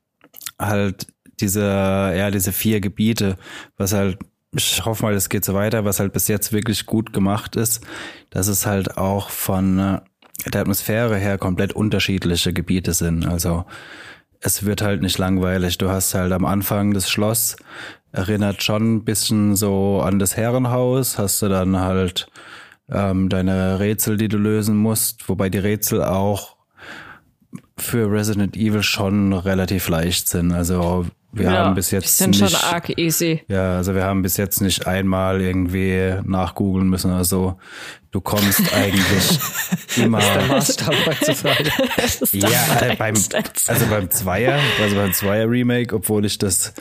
halt diese, ja, diese vier Gebiete, was halt, ich hoffe mal, es geht so weiter, was halt bis jetzt wirklich gut gemacht ist, dass es halt auch von äh, der Atmosphäre her komplett unterschiedliche Gebiete sind. Also es wird halt nicht langweilig. Du hast halt am Anfang das Schloss, erinnert schon ein bisschen so an das Herrenhaus, hast du dann halt ähm, deine Rätsel, die du lösen musst, wobei die Rätsel auch für Resident Evil schon relativ leicht sind. Also wir ja, haben bis jetzt sind nicht, schon arg easy. Ja, also wir haben bis jetzt nicht einmal irgendwie nachgoogeln müssen oder so. Du kommst eigentlich immer. Das ist der heutzutage. ja, äh, beim, also beim Zweier, also beim Zweier Remake, obwohl ich das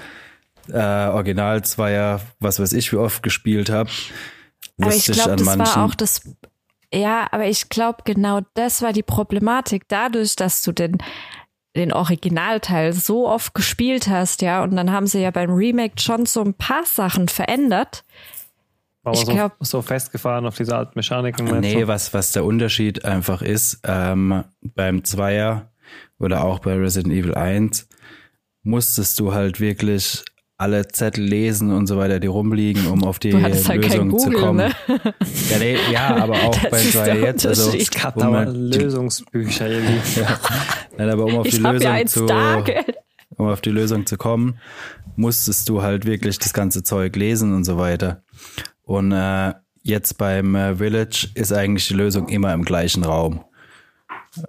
äh, Original Zweier, was weiß ich, wie oft gespielt habe. Aber ich glaube, das manchen, war auch das ja, aber ich glaube, genau das war die Problematik. Dadurch, dass du den, den Originalteil so oft gespielt hast, ja, und dann haben sie ja beim Remake schon so ein paar Sachen verändert. War ich so, glaub, so festgefahren auf diese alten Mechaniken? Nee, was, was der Unterschied einfach ist, ähm, beim Zweier oder auch bei Resident Evil 1 musstest du halt wirklich alle Zettel lesen und so weiter, die rumliegen, um auf die halt Lösung Google, zu kommen. Ne? Ja, nee, ja, aber auch das bei zwei jetzt. Also ich um halt Lösungsbücher, ihr ja. Nein, aber um auf ich die Lösung zu, um auf die Lösung zu kommen, musstest du halt wirklich das ganze Zeug lesen und so weiter. Und äh, jetzt beim äh, Village ist eigentlich die Lösung immer im gleichen Raum.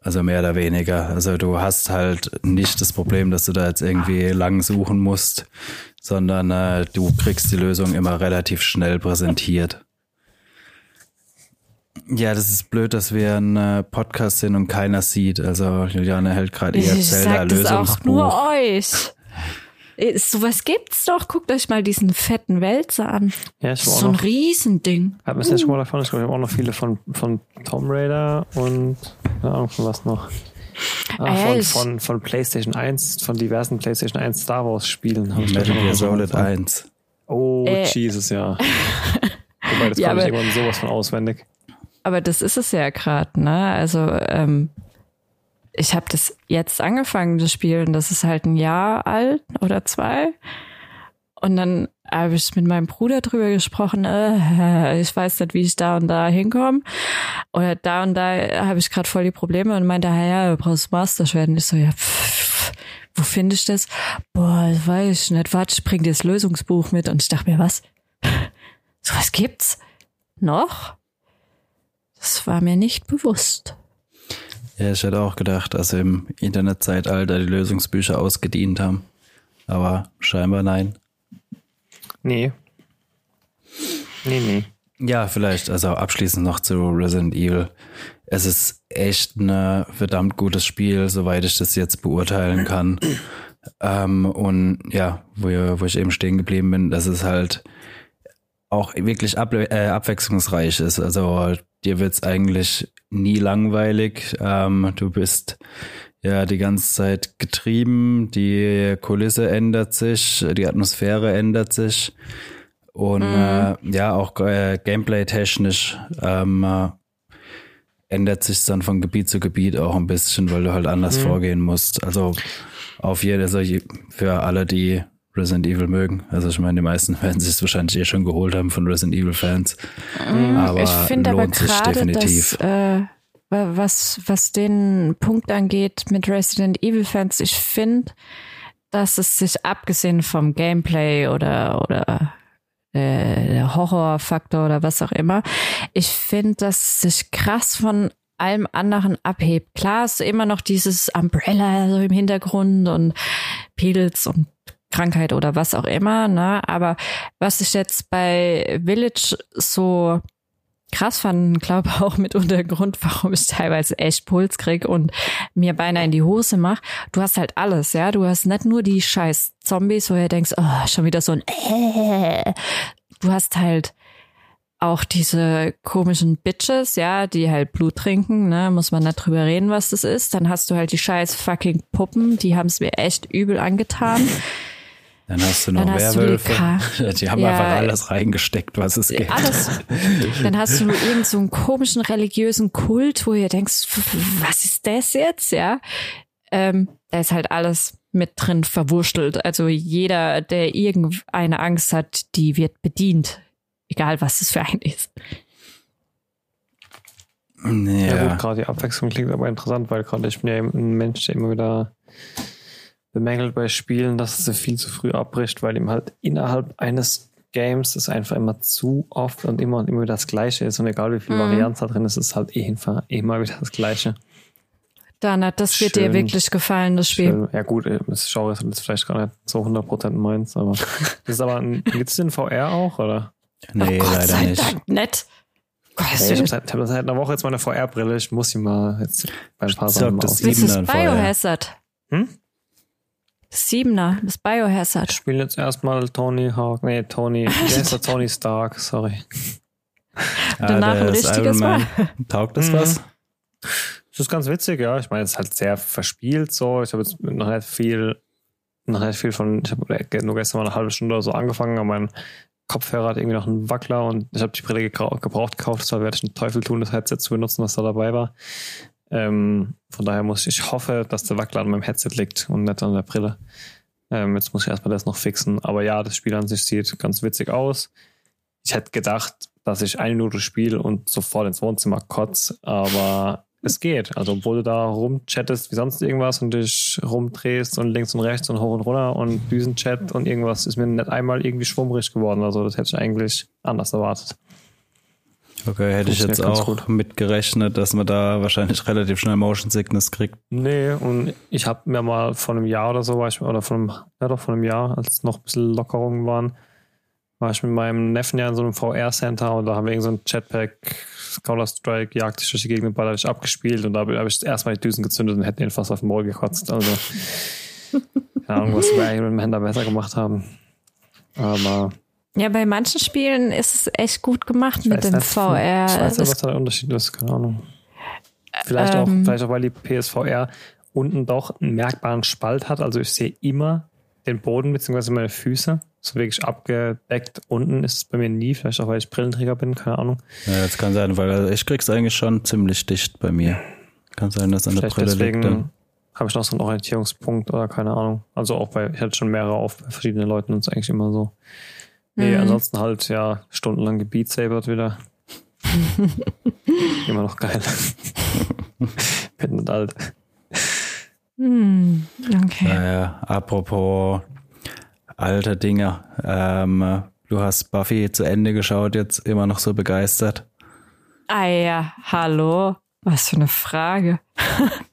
Also mehr oder weniger. Also du hast halt nicht das Problem, dass du da jetzt irgendwie lang suchen musst, sondern äh, du kriegst die Lösung immer relativ schnell präsentiert. Ja, das ist blöd, dass wir ein äh, Podcast sind und keiner sieht. Also Juliane hält gerade ihr Zelda-Lösungsbuch. auch nur euch. Äh, sowas gibt's doch. Guckt euch mal diesen fetten Wälzer an. Ja, ich war so ein noch, Riesending. Hat man uh. jetzt schon mal davon? Ich glaube, ich habe auch noch viele von, von Tomb Raider und keine Ahnung von was noch. Ah, ah von, von, von, PlayStation 1, von diversen PlayStation 1 Star Wars Spielen. Metal Gear Solid 1. Oh, äh. Jesus, ja. Wobei, das ja, kann ich irgendwann sowas von auswendig. Aber das ist es ja gerade, ne? Also, ähm, ich habe das jetzt angefangen, das Spiel, und das ist halt ein Jahr alt oder zwei. Und dann habe ich mit meinem Bruder drüber gesprochen, äh, ich weiß nicht, wie ich da und da hinkomme. Oder da und da habe ich gerade voll die Probleme und meinte, ja, du brauchst Masterschwert. Und ich so, ja, pff, wo finde ich das? Boah, weiß ich nicht. Warte, ich bring dir das Lösungsbuch mit. Und ich dachte mir, was? So was gibt's? Noch? Das war mir nicht bewusst. Ja, ich hätte auch gedacht, dass im Internetzeitalter die Lösungsbücher ausgedient haben. Aber scheinbar nein. Nee. Nee, nee. Ja, vielleicht, also abschließend noch zu Resident Evil. Es ist echt ein verdammt gutes Spiel, soweit ich das jetzt beurteilen kann. ähm, und ja, wo, wo ich eben stehen geblieben bin, dass es halt auch wirklich ab, äh, abwechslungsreich ist. Also dir wird's eigentlich nie langweilig. Ähm, du bist ja die ganze Zeit getrieben, die Kulisse ändert sich, die Atmosphäre ändert sich und mhm. äh, ja auch äh, Gameplay-technisch ähm, äh, ändert sich dann von Gebiet zu Gebiet auch ein bisschen, weil du halt anders mhm. vorgehen musst. Also auf jeden Fall also für alle, die Resident Evil mögen. Also ich meine, die meisten werden sich es wahrscheinlich eh schon geholt haben von Resident Evil Fans. Mhm. Aber ich finde aber gerade, dass, äh, was, was den Punkt angeht mit Resident Evil Fans, ich finde, dass es sich abgesehen vom Gameplay oder, oder äh, der Horrorfaktor oder was auch immer, ich finde, dass es sich krass von allem anderen abhebt. Klar ist immer noch dieses Umbrella so im Hintergrund und Pilz und Krankheit oder was auch immer, ne? Aber was ich jetzt bei Village so krass fand, glaube auch mit unter Grund, warum ich teilweise echt Puls krieg und mir beinahe in die Hose mach. Du hast halt alles, ja. Du hast nicht nur die scheiß Zombies, wo du denkst, oh, schon wieder so ein äh. Du hast halt auch diese komischen Bitches, ja, die halt Blut trinken, ne, muss man nicht drüber reden, was das ist. Dann hast du halt die scheiß fucking Puppen, die haben es mir echt übel angetan. Dann hast du noch dann Werwölfe. Die, die, haben ja, einfach alles reingesteckt, was es gibt. Alles. Dann hast du irgend so einen komischen religiösen Kult, wo ihr denkst, was ist das jetzt, ja? Ähm, da ist halt alles mit drin verwurschtelt. Also jeder, der irgendeine Angst hat, die wird bedient. Egal, was es für ein ist. Ja, ja gut, gerade die Abwechslung klingt aber interessant, weil gerade ich bin ja ein Mensch, der immer wieder bemängelt bei Spielen, dass es viel zu früh abbricht, weil ihm halt innerhalb eines Games es einfach immer zu oft und immer und immer wieder das Gleiche ist und egal wie viel mhm. Varianz da drin ist, ist es halt eh immer wieder das Gleiche. Dana, das wird Schön. dir wirklich gefallen, das Spiel. Schön. Ja gut, das Genre ist jetzt vielleicht gar nicht so 100% meins, aber das ist aber, gibt es den VR auch, oder? Nee, oh Gott leider sei nicht. Dank, nett. Gott, hey, ich habe hab seit einer Woche jetzt meine VR-Brille, ich muss sie mal jetzt bei ein paar Sachen Das ist das Biohazard. Hm? Das Siebener, das Biohazard. Ich spiele jetzt erstmal Tony Hawk, nee, Tony, der Tony Stark, sorry. Danach ah, ein richtiges Mal. Taugt das mhm. was? Das ist ganz witzig, ja. Ich meine, es ist halt sehr verspielt so. Ich habe jetzt noch nicht viel, noch nicht viel von, ich habe nur gestern mal eine halbe Stunde oder so angefangen, aber mein Kopfhörer hat irgendwie noch einen Wackler und ich habe die Brille gebraucht gekauft, deshalb werde ich einen Teufel tun, das Headset zu benutzen, was da dabei war. Ähm, von daher muss ich, ich hoffe, dass der Wackler an meinem Headset liegt und nicht an der Brille. Ähm, jetzt muss ich erstmal das noch fixen. Aber ja, das Spiel an sich sieht ganz witzig aus. Ich hätte gedacht, dass ich eine Minute spiele und sofort ins Wohnzimmer kotze, aber es geht. Also, obwohl du da rumchattest wie sonst irgendwas und dich rumdrehst und links und rechts und hoch und runter und Düsenchat und irgendwas, ist mir nicht einmal irgendwie schwummrig geworden. Also, das hätte ich eigentlich anders erwartet. Okay, hätte ich jetzt auch gut. mitgerechnet, dass man da wahrscheinlich relativ schnell Motion Sickness kriegt. Nee, und ich habe mir mal vor einem Jahr oder so, war ich, oder vor einem, ja doch, vor einem Jahr, als noch ein bisschen Lockerungen waren, war ich mit meinem Neffen ja in so einem VR-Center und da haben wir irgend so ein Jetpack, Counter-Strike, Jagd durch die Gegend ballert ich abgespielt und da habe ich erstmal die Düsen gezündet und hätte ihn fast auf den Maul gekotzt. Also, keine Ahnung, was wir eigentlich mit dem Händler besser gemacht haben. Aber ja, bei manchen Spielen ist es echt gut gemacht mit dem VR. Ich weiß nicht, was da der Unterschied ist, keine Ahnung. Vielleicht, ähm, auch, vielleicht auch, weil die PSVR unten doch einen merkbaren Spalt hat. Also ich sehe immer den Boden bzw. meine Füße. So wirklich abgedeckt. Unten ist es bei mir nie. Vielleicht auch, weil ich Brillenträger bin, keine Ahnung. Ja, das kann sein, weil ich krieg's eigentlich schon ziemlich dicht bei mir. Kann sein, dass an der Brille deswegen liegt. Habe ich noch so einen Orientierungspunkt oder keine Ahnung. Also auch bei, ich hatte schon mehrere auf bei verschiedenen Leuten und es ist eigentlich immer so. Nee, mhm. ansonsten halt ja stundenlang gebeatsabert wieder. Immer noch geil. Bin nicht alt. Hm, okay. Naja, apropos alte Dinge. Ähm, du hast Buffy zu Ende geschaut, jetzt immer noch so begeistert. Ah ja, hallo. Was für eine Frage.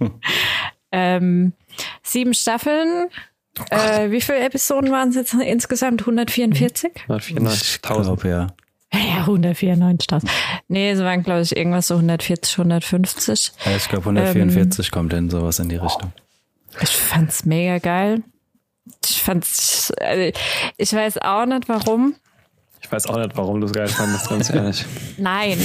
ähm, sieben Staffeln, äh, wie viele Episoden waren es jetzt insgesamt? 144? 194.000. ja. Ja, 194.000. Nee, es waren, glaube ich, irgendwas so 140, 150. Ja, ich glaube, 144 ähm, kommt in sowas in die Richtung. Ich fand's mega geil. Ich fand's, also ich weiß auch nicht warum. Ich weiß auch nicht, warum du es geil fandest, ganz ehrlich. Nein.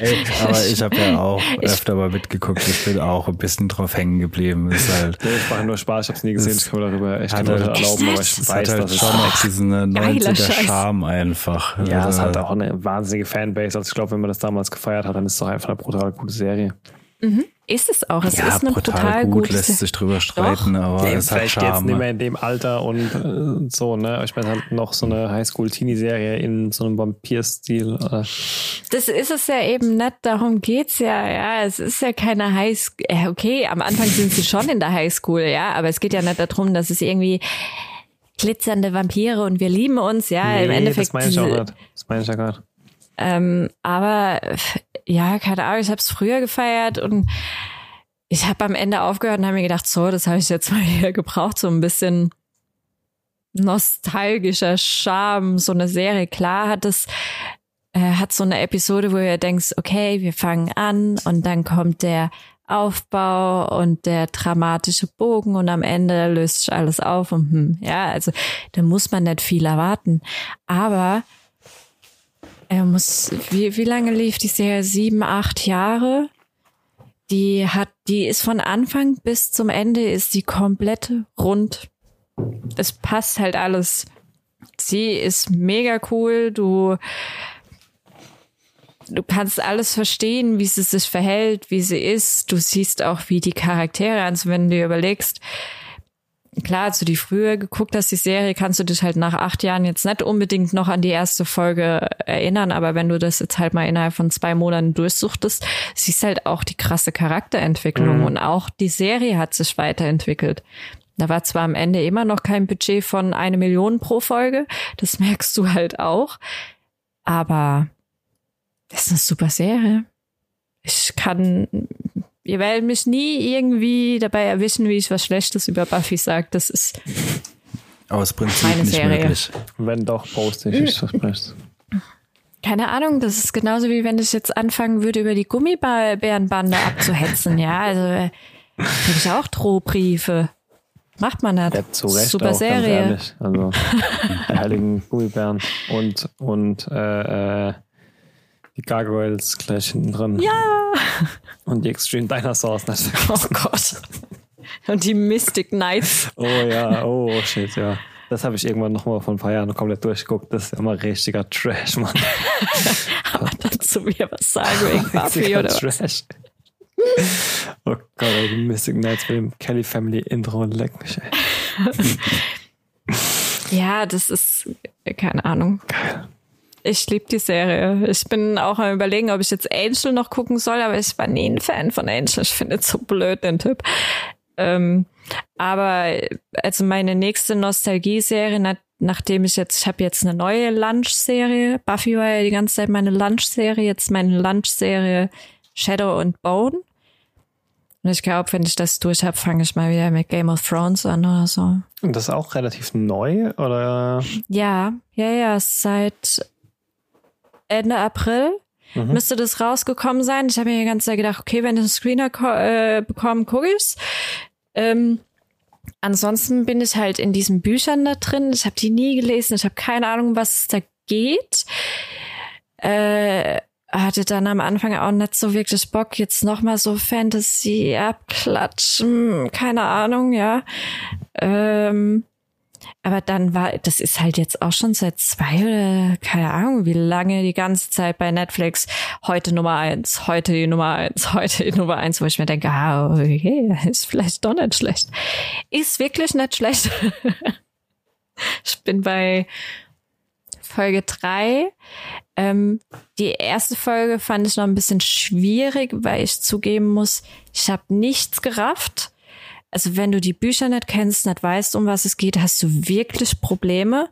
Ey, aber ich habe ja auch öfter mal mitgeguckt. Ich bin auch ein bisschen drauf hängen geblieben. Ist halt, nee, ich mache nur Spaß. Ich habe es nie gesehen. Ich kann mir darüber echt halt, erlauben. Aber ich weiß, halt dass schon noch diesen 90er Charme einfach. Ja, also, es hat auch eine wahnsinnige Fanbase. Also ich glaube, wenn man das damals gefeiert hat, dann ist es doch einfach eine brutal gute Serie. Mhm. Ist es auch. Es ja, ist eine brutal, brutal gut, gute lässt sich drüber streiten, Doch. aber nee, es hat Charme. jetzt nicht mehr in dem Alter und äh, so, ne? Ich meine halt noch so eine Highschool-Teenie-Serie in so einem Vampir-Stil. Äh. Das ist es ja eben nicht, darum geht's ja, ja. Es ist ja keine Highschool. Okay, am Anfang sind sie schon in der Highschool, ja, aber es geht ja nicht darum, dass es irgendwie glitzernde Vampire und wir lieben uns, ja. Nee, Im Endeffekt. Das meine ich auch nicht. Das meine ich ja gerade. Ähm, aber ja, keine Ahnung, ich habe es früher gefeiert und ich habe am Ende aufgehört und habe mir gedacht, so, das habe ich jetzt mal hier gebraucht, so ein bisschen nostalgischer Charme, so eine Serie. Klar hat es äh, hat so eine Episode, wo ihr denkst, okay, wir fangen an und dann kommt der Aufbau und der dramatische Bogen und am Ende löst sich alles auf und hm, ja, also da muss man nicht viel erwarten. Aber er muss, wie, wie lange lief die Serie? Sieben, acht Jahre? Die hat, die ist von Anfang bis zum Ende ist die komplett rund. Es passt halt alles. Sie ist mega cool. Du, du kannst alles verstehen, wie sie sich verhält, wie sie ist. Du siehst auch, wie die Charaktere, also wenn du dir überlegst, klar, als du die früher geguckt hast, die Serie, kannst du dich halt nach acht Jahren jetzt nicht unbedingt noch an die erste Folge erinnern, aber wenn du das jetzt halt mal innerhalb von zwei Monaten durchsuchtest, siehst halt auch die krasse Charakterentwicklung mhm. und auch die Serie hat sich weiterentwickelt. Da war zwar am Ende immer noch kein Budget von eine Million pro Folge, das merkst du halt auch, aber das ist eine super Serie. Ich kann ihr werdet mich nie irgendwie dabei erwischen, wie ich was Schlechtes über Buffy sage. Das ist aus Prinzip nicht Serie. möglich. Wenn doch, poste ich was Bestes. Keine Ahnung, das ist genauso wie wenn ich jetzt anfangen würde, über die Gummibärenbande abzuhetzen. Ja, also äh, hätte ich auch Drohbriefe. Macht man das. Ja, zu Recht Super auch, Serie. Also, die heiligen Gummibären und, und äh, äh die Gargoyles gleich hinten drin. Ja! Und die Extreme Dinosaurs natürlich. Oh Gott. Und die Mystic Knights. Oh ja, oh shit, ja. Das habe ich irgendwann nochmal vor ein paar Jahren komplett durchgeguckt. Das ist immer richtiger Trash, Mann. Aber dazu mir was sagen wegen Buffy oder Trash. was? Oh Gott, ey, die Mystic Knights mit dem Kelly Family Intro leck mich, ey. ja, das ist, keine Ahnung. Geil. Ich liebe die Serie. Ich bin auch am überlegen, ob ich jetzt Angel noch gucken soll, aber ich war nie ein Fan von Angel. Ich finde es so blöd, den Typ. Ähm, aber also meine nächste Nostalgie-Serie, nach, nachdem ich jetzt, ich habe jetzt eine neue Lunch-Serie. Buffy war ja die ganze Zeit meine Lunch-Serie, jetzt meine Lunch-Serie Shadow and Bone. Und ich glaube, wenn ich das durch habe, fange ich mal wieder mit Game of Thrones an oder so. Und das ist auch relativ neu, oder? Ja, ja, ja, seit Ende April mhm. müsste das rausgekommen sein. Ich habe mir die ganze Zeit gedacht, okay, wenn ich einen Screener äh, bekomme, gucke ich's. Ähm, ansonsten bin ich halt in diesen Büchern da drin. Ich habe die nie gelesen. Ich habe keine Ahnung, was es da geht. Äh, hatte dann am Anfang auch nicht so wirklich Bock, jetzt nochmal so Fantasy abklatschen, keine Ahnung, ja. Ähm, aber dann war, das ist halt jetzt auch schon seit zwei oder keine Ahnung, wie lange die ganze Zeit bei Netflix heute Nummer eins, heute die Nummer eins, heute die Nummer eins, wo ich mir denke, ah, okay, ist vielleicht doch nicht schlecht. Ist wirklich nicht schlecht. ich bin bei Folge drei. Ähm, die erste Folge fand ich noch ein bisschen schwierig, weil ich zugeben muss, ich habe nichts gerafft also wenn du die Bücher nicht kennst, nicht weißt, um was es geht, hast du wirklich Probleme,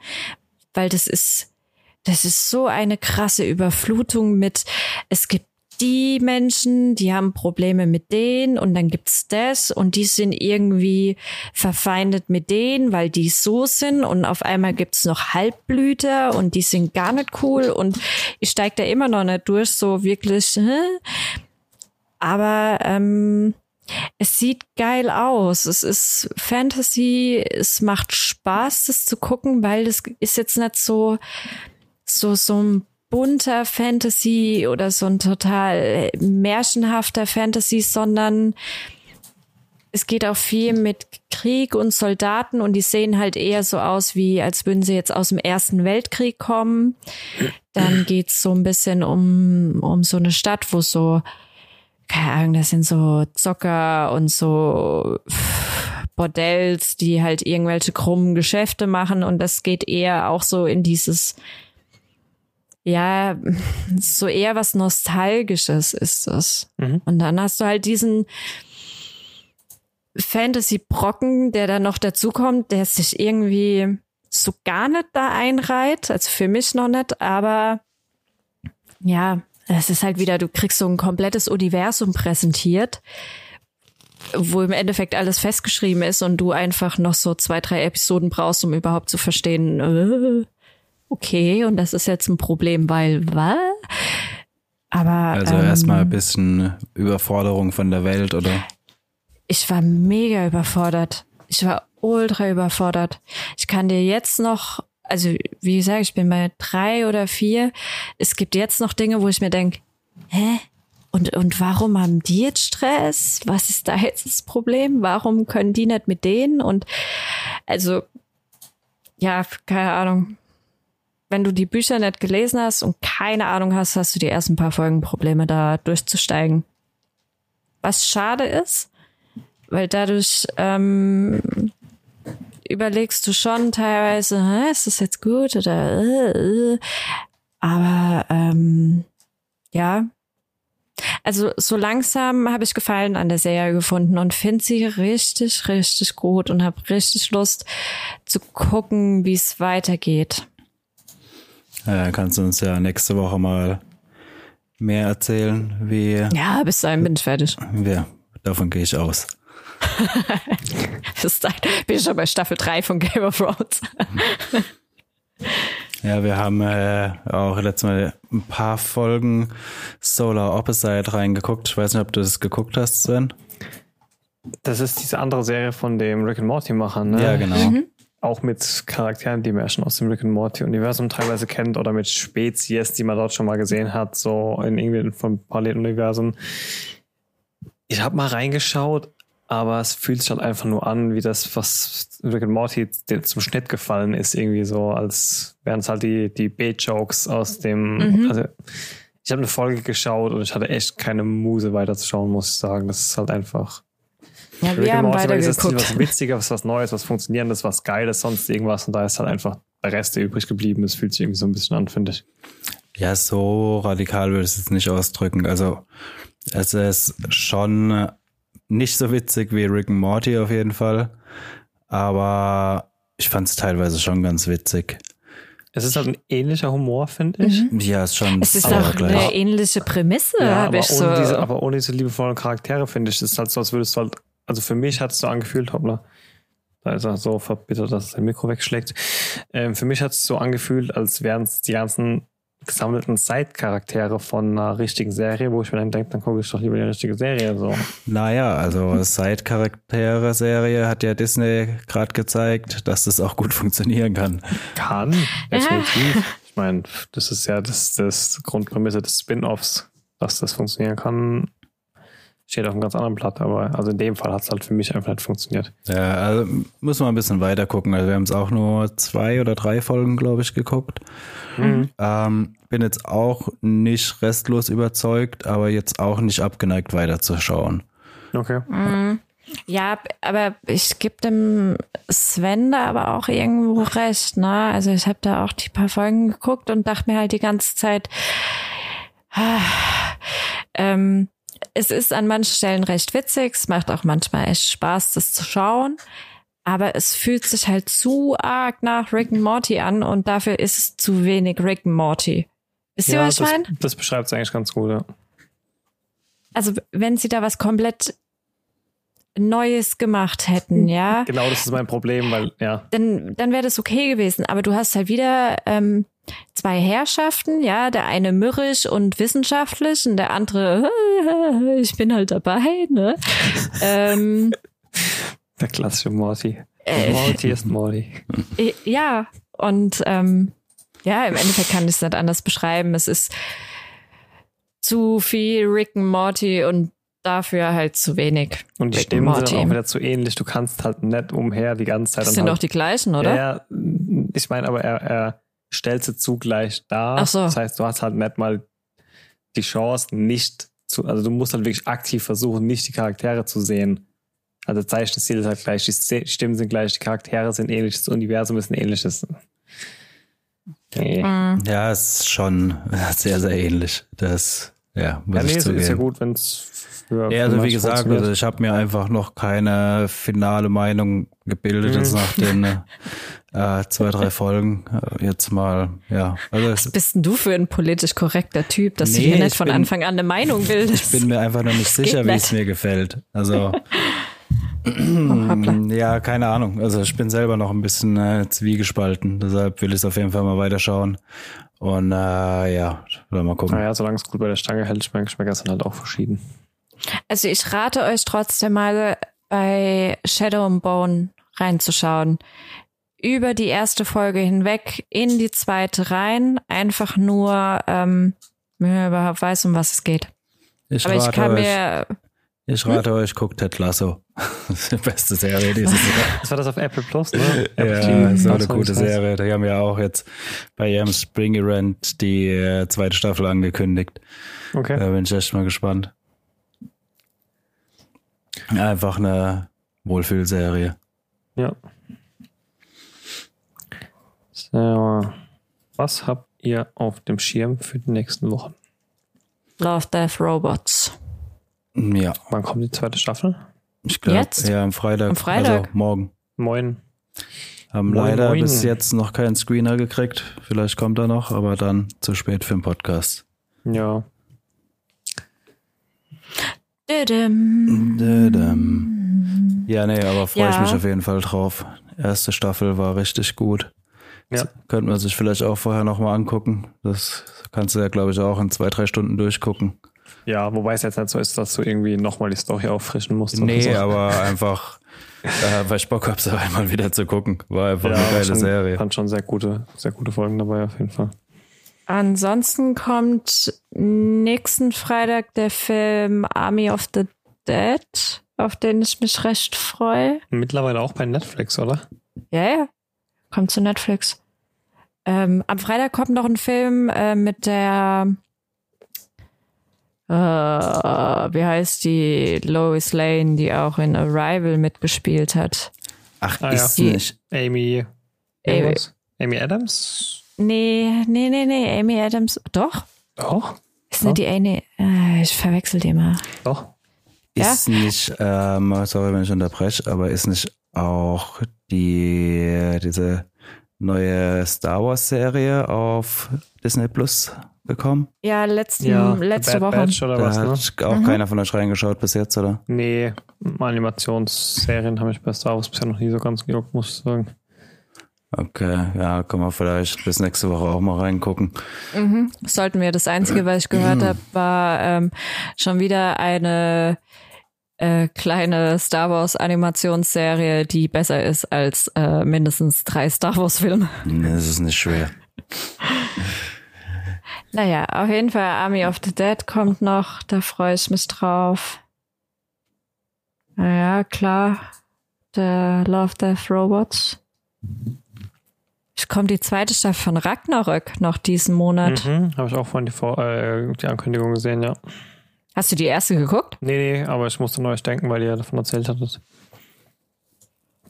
weil das ist, das ist so eine krasse Überflutung mit, es gibt die Menschen, die haben Probleme mit denen und dann gibt's das und die sind irgendwie verfeindet mit denen, weil die so sind und auf einmal gibt's noch Halbblüter und die sind gar nicht cool und ich steig da immer noch nicht durch, so wirklich. Aber ähm, es sieht geil aus. Es ist Fantasy. Es macht Spaß, das zu gucken, weil das ist jetzt nicht so, so, so ein bunter Fantasy oder so ein total märchenhafter Fantasy, sondern es geht auch viel mit Krieg und Soldaten und die sehen halt eher so aus, wie als würden sie jetzt aus dem Ersten Weltkrieg kommen. Dann geht's so ein bisschen um, um so eine Stadt, wo so keine Ahnung, das sind so Zocker und so Bordells, die halt irgendwelche krummen Geschäfte machen und das geht eher auch so in dieses, ja, so eher was Nostalgisches ist das. Mhm. Und dann hast du halt diesen Fantasy-Brocken, der da noch dazukommt, der sich irgendwie so gar nicht da einreiht, also für mich noch nicht, aber ja, es ist halt wieder, du kriegst so ein komplettes Universum präsentiert, wo im Endeffekt alles festgeschrieben ist und du einfach noch so zwei, drei Episoden brauchst, um überhaupt zu verstehen, äh, okay, und das ist jetzt ein Problem, weil, was? Aber. Also ähm, erstmal ein bisschen Überforderung von der Welt, oder? Ich war mega überfordert. Ich war ultra überfordert. Ich kann dir jetzt noch, also wie gesagt, ich bin bei drei oder vier. Es gibt jetzt noch Dinge, wo ich mir denke, hä? Und, und warum haben die jetzt Stress? Was ist da jetzt das Problem? Warum können die nicht mit denen? Und also, ja, keine Ahnung. Wenn du die Bücher nicht gelesen hast und keine Ahnung hast, hast du die ersten paar Folgen Probleme, da durchzusteigen. Was schade ist, weil dadurch ähm, überlegst du schon teilweise, hä, ist das jetzt gut oder äh, äh. aber ähm, ja, also so langsam habe ich Gefallen an der Serie gefunden und finde sie richtig, richtig gut und habe richtig Lust zu gucken, wie es weitergeht. Ja, kannst du uns ja nächste Woche mal mehr erzählen, wie. Ja, bis dahin bin ich fertig. Ja, davon gehe ich aus. Bis dahin bin schon bei Staffel 3 von Game of Thrones. Ja, wir haben äh, auch letztes Mal ein paar Folgen Solar Opposite reingeguckt. Ich weiß nicht, ob du das geguckt hast, Sven. Das ist diese andere Serie von dem Rick and Morty Machern, ne? Ja, genau. Mhm. Auch mit Charakteren, die man ja schon aus dem Rick and Morty Universum teilweise kennt oder mit Spezies, die man dort schon mal gesehen hat, so in irgendwie von Paralleluniversen. Ich habe mal reingeschaut, aber es fühlt sich halt einfach nur an, wie das, was Rick and Morty zum Schnitt gefallen ist, irgendwie so, als wären es halt die, die B-Jokes aus dem, mhm. also ich habe eine Folge geschaut und ich hatte echt keine Muse weiterzuschauen, muss ich sagen. Das ist halt einfach. Ja, Rick wir haben Morty beide ist geguckt. was Witziges, was Neues, was Funktionierendes, was Geiles, sonst irgendwas und da ist halt einfach der Rest, der übrig geblieben ist, fühlt sich irgendwie so ein bisschen an, finde ich. Ja, so radikal würde ich es jetzt nicht ausdrücken. Also es ist schon nicht so witzig wie Rick and Morty auf jeden Fall. Aber ich fand es teilweise schon ganz witzig. Es ist halt ein ähnlicher Humor, finde ich. Mhm. Ja, ist schon. Es ist auch gleich. eine ähnliche Prämisse, ja, habe ich ohne so. Diese, aber ohne diese liebevollen Charaktere, finde ich. Es ist halt so, als würdest du halt, also für mich hat es so angefühlt, hoppla. Da ist er so verbittert, dass sein Mikro wegschlägt. Ähm, für mich hat es so angefühlt, als wären es die ganzen gesammelten Side-Charaktere von einer richtigen Serie, wo ich mir dann denke, dann gucke ich doch lieber die richtige Serie. So. Naja, also Side-Charaktere-Serie hat ja Disney gerade gezeigt, dass das auch gut funktionieren kann. Kann, definitiv. Ich meine, das ist ja das, das Grundprämisse des Spin-Offs, dass das funktionieren kann steht auf einem ganz anderen Blatt, aber also in dem Fall hat es halt für mich einfach nicht funktioniert. Ja, also muss man ein bisschen weiter gucken. Also wir haben es auch nur zwei oder drei Folgen, glaube ich, geguckt. Mhm. Ähm, bin jetzt auch nicht restlos überzeugt, aber jetzt auch nicht abgeneigt weiterzuschauen. Okay. Mhm. Ja, aber ich gebe dem Sven da aber auch irgendwo recht, ne? Also ich habe da auch die paar Folgen geguckt und dachte mir halt die ganze Zeit, ah, ähm, es ist an manchen Stellen recht witzig, es macht auch manchmal echt Spaß, das zu schauen. Aber es fühlt sich halt zu arg nach Rick and Morty an und dafür ist es zu wenig Rick and Morty. Wisst ihr, ja, was ich meine? Das beschreibt es eigentlich ganz gut, ja. Also, wenn sie da was komplett Neues gemacht hätten, ja. Genau, das ist mein Problem, weil, ja. Dann, dann wäre das okay gewesen. Aber du hast halt wieder ähm, zwei Herrschaften, ja, der eine mürrisch und wissenschaftlich und der andere, ich bin halt dabei, ne? ähm, der klassische Morty. Äh, Morty ist Morty. Ja, und ähm, ja, im Endeffekt kann ich es nicht anders beschreiben. Es ist zu viel Rick und Morty und dafür halt zu wenig. Und die Rick Stimmen sind auch wieder zu ähnlich. Du kannst halt nicht umher die ganze Zeit. Das sind halt, doch die gleichen, oder? Ja, ich meine, aber er, er stellt sie zugleich dar. Ach so. Das heißt, du hast halt nicht mal die Chance, nicht zu, also du musst halt wirklich aktiv versuchen, nicht die Charaktere zu sehen. Also Zeichenstil ist halt gleich, die Stimmen sind gleich, die Charaktere sind ähnlich, das Universum ist ein ähnliches. Nee. Mhm. Ja, es ist schon sehr, sehr ähnlich. Das, ja, muss ja, nee, ich zugeben. ist ja gut, wenn es für. Ja, also wie gesagt, also ich habe mir einfach noch keine finale Meinung gebildet mhm. jetzt nach den äh, zwei, drei Folgen. Äh, jetzt mal, ja. Also Was bist denn du für ein politisch korrekter Typ, dass nee, du hier nicht von bin, Anfang an eine Meinung bildest? Ich bin mir einfach noch nicht sicher, wie es mir gefällt. Also Oh, ja, keine Ahnung. Also ich bin selber noch ein bisschen äh, zwiegespalten. Deshalb will ich es auf jeden Fall mal weiterschauen. Und äh, ja, mal gucken. Naja, solange es gut bei der Stange hält, schmeckt schmeckt es dann halt auch verschieden. Also ich rate euch trotzdem mal bei Shadow and Bone reinzuschauen. Über die erste Folge hinweg in die zweite rein. Einfach nur, ähm, wenn man überhaupt weiß, um was es geht. Ich Aber ich kann euch, mir. Ich rate hm? euch, guckt Ted Lasso. Das ist die beste Serie dieses Jahr. Das war das auf Apple Plus, ne? Apple ja, so eine gute Serie. Die haben ja auch jetzt bei ihrem Spring Event die äh, zweite Staffel angekündigt. Okay. Da bin ich echt mal gespannt. Einfach eine Wohlfühlserie. Ja. So. Was habt ihr auf dem Schirm für die nächsten Wochen? Love Death Robots. Ja. Wann kommt die zweite Staffel? Ich glaube, ja, am Freitag. Am Freitag? Also morgen. Moin. Haben moin, leider moin. bis jetzt noch keinen Screener gekriegt. Vielleicht kommt er noch, aber dann zu spät für den Podcast. Ja. Dödem. Dödem. Ja, nee, aber freue ja. ich mich auf jeden Fall drauf. Erste Staffel war richtig gut. Ja. Das könnte man sich vielleicht auch vorher nochmal angucken. Das kannst du ja, glaube ich, auch in zwei, drei Stunden durchgucken. Ja, wobei es jetzt nicht so ist, dass du irgendwie nochmal die Story auffrischen musst. Nee, so. aber einfach, äh, weil ich Bock habe, es einmal wieder zu gucken. War einfach ja, eine geile schon, Serie. Fand schon sehr gute, sehr gute Folgen dabei auf jeden Fall. Ansonsten kommt nächsten Freitag der Film Army of the Dead, auf den ich mich recht freue. Mittlerweile auch bei Netflix, oder? Ja, ja. Kommt zu Netflix. Ähm, am Freitag kommt noch ein Film äh, mit der äh, wie heißt die Lois Lane, die auch in Arrival mitgespielt hat. Ach, ah, ist ja. nicht Amy, Amy, Amy Adams? Nee, nee, nee, nee, Amy Adams. Doch. Doch. Ist nicht die Amy. Äh, ich verwechsel die mal. Doch. Ist ja? nicht, ähm, sorry, wenn ich unterbreche, aber ist nicht auch die, diese neue Star Wars Serie auf Disney Plus bekommen? Ja, letzten, ja, letzte Woche. Batch oder da was, ne? hat auch mhm. keiner von euch reingeschaut bis jetzt, oder? Nee, Animationsserien habe ich bei Star Wars bisher noch nie so ganz gejuckt, muss ich sagen. Okay, ja, können wir vielleicht bis nächste Woche auch mal reingucken. Mhm. Sollten wir. Das Einzige, was ich gehört habe, war ähm, schon wieder eine äh, kleine Star Wars Animationsserie, die besser ist als äh, mindestens drei Star Wars Filme. Das ist nicht schwer. naja, auf jeden Fall Army of the Dead kommt noch, da freue ich mich drauf. Naja, klar. Der Love Death Robots. Es kommt die zweite Staffel von Ragnarök noch diesen Monat. Mhm, Habe ich auch von die, äh, die Ankündigung gesehen, ja. Hast du die erste geguckt? Nee, nee, aber ich musste neues denken, weil ihr davon erzählt hattet.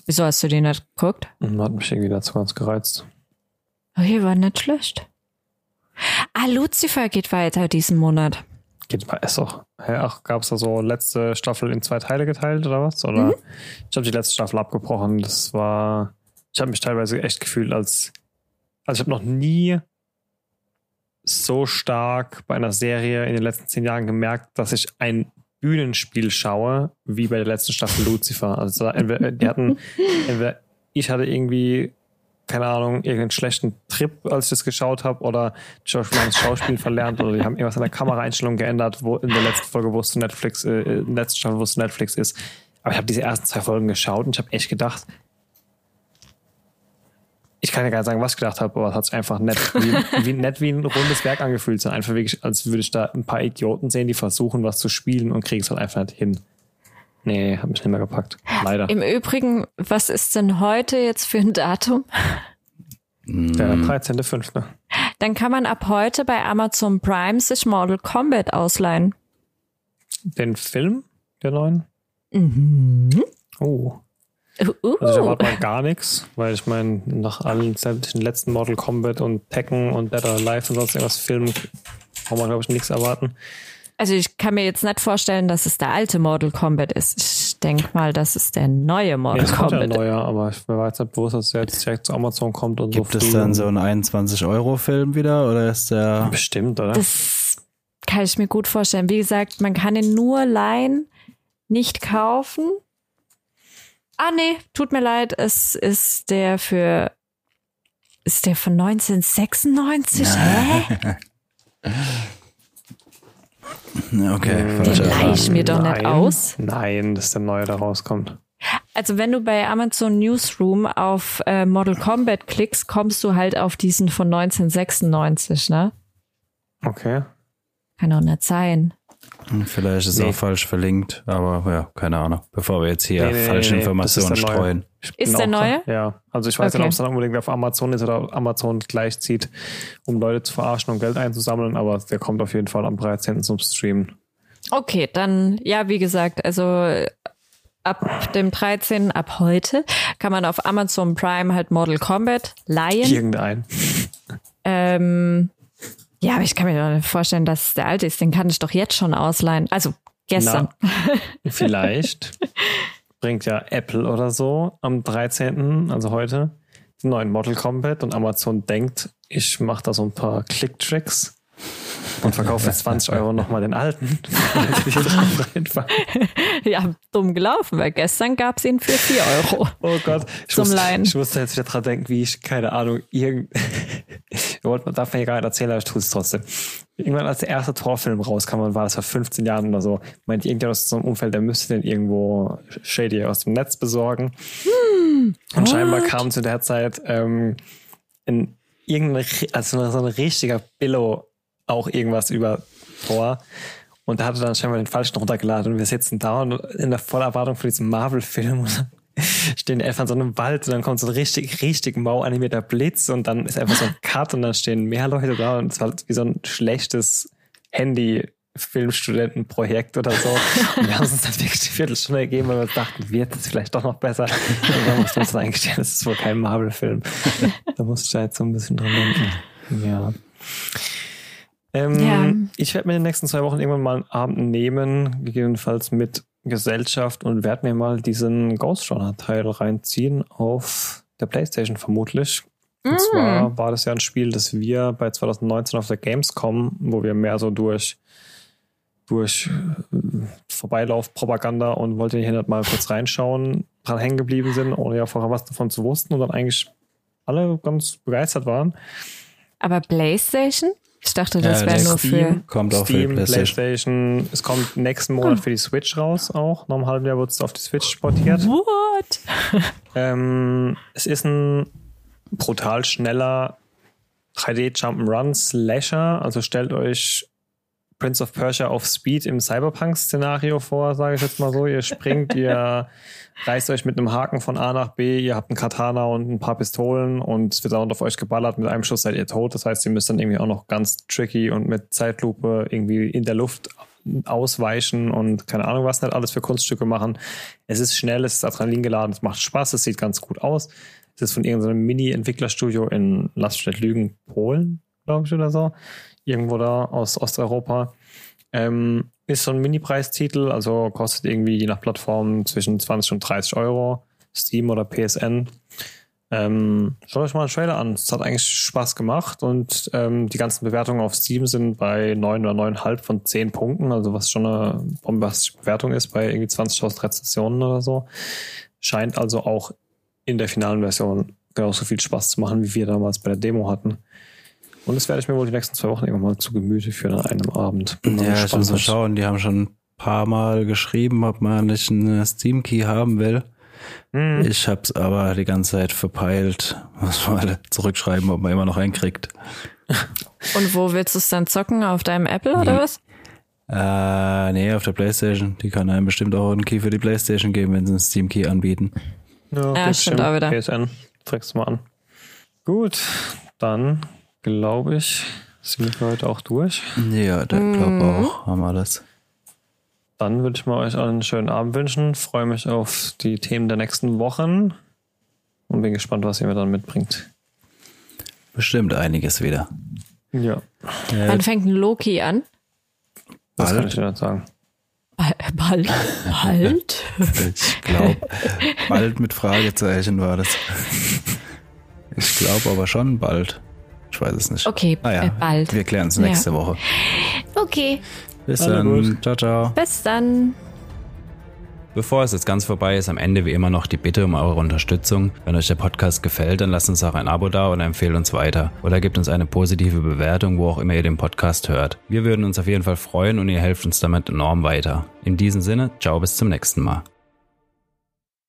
Wieso hast du die nicht geguckt? Mhm, hat mich irgendwie dazu ganz gereizt. Oh, hier war nicht schlecht. Ah, Lucifer geht weiter diesen Monat. Geht mal, ist doch. Ach, gab es da so letzte Staffel in zwei Teile geteilt oder was? Oder? Mhm. Ich habe die letzte Staffel abgebrochen. Das war. Ich habe mich teilweise echt gefühlt als. Also ich habe noch nie so stark bei einer Serie in den letzten zehn Jahren gemerkt, dass ich ein Bühnenspiel schaue, wie bei der letzten Staffel Lucifer. Also entweder, die hatten, entweder ich hatte irgendwie, keine Ahnung, irgendeinen schlechten Trip, als ich das geschaut habe, oder Schauspieler haben das Schauspiel verlernt, oder die haben irgendwas an der Kameraeinstellung geändert, wo in der letzten Folge wusste Netflix, äh, in der letzten Staffel wusste Netflix ist. Aber ich habe diese ersten zwei Folgen geschaut und ich habe echt gedacht, ich kann ja gar nicht sagen, was ich gedacht habe, aber es hat sich einfach nett wie, wie, nett wie ein rundes Werk angefühlt. So einfach wirklich, als würde ich da ein paar Idioten sehen, die versuchen, was zu spielen und kriegen es halt einfach nicht hin. Nee, hab mich nicht mehr gepackt. Leider. Im Übrigen, was ist denn heute jetzt für ein Datum? Der 13.05. Dann kann man ab heute bei Amazon Prime sich Mortal Kombat ausleihen. Den Film, der neuen? Mhm. Oh. Uh. Also ich erwarte mal gar nichts, weil ich meine, nach allen sämtlichen letzten Mortal Kombat und Tekken und Dead or Alive und sonst irgendwas Filmen kann man, glaube ich, nichts erwarten. Also ich kann mir jetzt nicht vorstellen, dass es der alte Mortal Kombat ist. Ich denke mal, das ist der neue Mortal nee, Kombat. Ja, neuer, aber ich mir war jetzt nicht bewusst, dass er jetzt direkt zu Amazon kommt und Gibt so. Gibt es dann so einen 21-Euro-Film wieder oder ist der. Bestimmt, oder? Das kann ich mir gut vorstellen. Wie gesagt, man kann ihn nur leihen, nicht kaufen. Ah, nee, tut mir leid. Es ist der für. Ist der von 1996? Hä? Okay, Den leih ich mir doch Nein. nicht aus. Nein, dass der neue da rauskommt. Also wenn du bei Amazon Newsroom auf äh, Model Combat klickst, kommst du halt auf diesen von 1996, ne? Okay. Kann doch nicht sein. Vielleicht ist Nee. auch falsch verlinkt, aber ja, keine Ahnung. Bevor wir jetzt hier Nee, nee, falsche ist Informationen neue. streuen. Ist der neue? Ja. Also ich weiß Okay. nicht, ob es dann unbedingt auf Amazon ist oder Amazon gleichzieht, um Leute zu verarschen und Geld einzusammeln, aber der kommt auf jeden Fall am 13. zum Streamen. Okay, dann, ja, wie gesagt, also äh, ab dem 13. ab heute kann man auf Amazon Prime halt Model Combat leihen. Irgendein. Ähm, ja, aber ich kann mir doch nicht vorstellen, dass der alte ist. Den kann ich doch jetzt schon ausleihen. Also gestern. Vielleicht bringt ja Apple oder so am 13., also heute, den neuen Model Combat und Amazon denkt, ich mache da so ein paar Click-Tricks und verkaufe jetzt 20 Euro nochmal den alten. Ja, dumm gelaufen, weil gestern gab es ihn für 4 Euro. Oh Gott, ich, Zum muss, Leihen. ich musste jetzt wieder dran denken, wie ich, keine Ahnung, irgend. man darf mir ja gar nicht erzählen, aber ich tue es trotzdem. Irgendwann, als der erste Torfilm rauskam, und war das vor 15 Jahren oder so, meinte irgendjemand aus so einem Umfeld, der müsste den irgendwo shady aus dem Netz besorgen. und scheinbar kam zu der Zeit ähm, in irgendeine, ri- also so ein richtiger Billo auch irgendwas über Tor. Und da hatte dann scheinbar den falschen runtergeladen und wir sitzen da und in der vollen Erwartung von diesem Marvel-Film und dann stehen einfach in so einem Wald und dann kommt so ein richtig, richtig mau animierter Blitz und dann ist einfach so ein Cut und dann stehen mehr Leute da und es war wie so ein schlechtes Handy Filmstudentenprojekt oder so. Und wir haben uns dann wirklich eine Viertelstunde gegeben, weil wir dachten, wird es vielleicht doch noch besser. Und dann mussten wir uns eingestehen, das ist wohl kein Marvel-Film. Da musste ich jetzt so ein bisschen dran denken. Ja. Ähm, Ja. Ich werde mir in den nächsten zwei Wochen irgendwann mal einen Abend nehmen, gegebenenfalls mit Gesellschaft und werde mir mal diesen Ghost Runner Teil reinziehen auf der Playstation vermutlich. Und zwar war das ja ein Spiel, das wir bei 2019 auf der Gamescom, wo wir mehr so durch durch äh, Vorbeilauf-Propaganda und wollte hier nicht mal kurz reinschauen, dran hängen geblieben sind, ohne ja vorher was davon zu wussten und dann eigentlich alle ganz begeistert waren. Aber PlayStation? Ich dachte, das Ja, wäre der nur für. Steam, Kommt auch für die Steam, PlayStation. PlayStation. Es kommt nächsten Monat für die Switch raus auch. Nach einem halben Jahr wird es auf die Switch portiert. What? Ähm, es ist ein brutal schneller 3D Jump'n'Run Slasher. Also stellt euch Prince of Persia auf Speed im Cyberpunk-Szenario vor, sage ich jetzt mal so. Ihr springt, ihr reißt euch mit einem Haken von A nach B, ihr habt einen Katana und ein paar Pistolen und es wird dauernd auf euch geballert. Mit einem Schuss seid ihr tot. Das heißt, ihr müsst dann irgendwie auch noch ganz tricky und mit Zeitlupe irgendwie in der Luft ausweichen und keine Ahnung was nicht alles für Kunststücke machen. Es ist schnell, es ist Adrenalin geladen, es macht Spaß, es sieht ganz gut aus. Es ist von irgendeinem Mini-Entwicklerstudio in, lasst mich nicht lügen, Polen, glaube ich, oder so. Irgendwo da aus Osteuropa. Ähm, ist so ein Mini-Preistitel, also kostet irgendwie je nach Plattform zwischen 20 und 30 Euro. Steam oder PSN. Ähm, schaut euch mal einen Trailer an. Es hat eigentlich Spaß gemacht und ähm, die ganzen Bewertungen auf Steam sind bei 9 oder 9,5 von 10 Punkten, also was schon eine bombastische Bewertung ist bei irgendwie 20.000 Rezensionen oder so. Scheint also auch in der finalen Version genauso viel Spaß zu machen, wie wir damals bei der Demo hatten. Und das werde ich mir wohl die nächsten zwei Wochen irgendwann mal zu Gemüte führen an einem Abend. Bin Ja, ich muss mal schauen. Die haben schon ein paar Mal geschrieben, ob man nicht einen Steam-Key haben will. Hm. Ich hab's aber die ganze Zeit verpeilt. Muss mal zurückschreiben, ob man immer noch einen kriegt. Und wo willst du es dann zocken? Auf deinem Apple oder was? Äh, nee, auf der Playstation. Die kann einem bestimmt auch einen Key für die Playstation geben, wenn sie einen Steam-Key anbieten. Ja, Ja, stimmt auch wieder. PSN, trägst du mal an. Gut, dann glaube ich, sind wir heute auch durch. Ja, Mhm. glaube auch. Haben wir alles. Dann würde ich mal euch allen einen schönen Abend wünschen. Freue mich auf die Themen der nächsten Wochen und bin gespannt, was ihr mir dann mitbringt. Bestimmt einiges wieder. Ja, Äh, Wann fängt ein Loki an? das kann Bald? ich dir nicht sagen. Ba- Bald. Bald? Ich glaube, bald mit Fragezeichen war das. Ich glaube aber schon bald. Ich weiß es nicht. Okay, Naja, bald. Wir klären es nächste Ja. Woche. Okay. Bis Also dann. gut. Ciao, ciao. Bis dann. Bevor es jetzt ganz vorbei ist, am Ende wie immer noch die Bitte um eure Unterstützung. Wenn euch der Podcast gefällt, dann lasst uns auch ein Abo da und empfehlt uns weiter. Oder gebt uns eine positive Bewertung, wo auch immer ihr den Podcast hört. Wir würden uns auf jeden Fall freuen und ihr helft uns damit enorm weiter. In diesem Sinne, ciao bis zum nächsten Mal.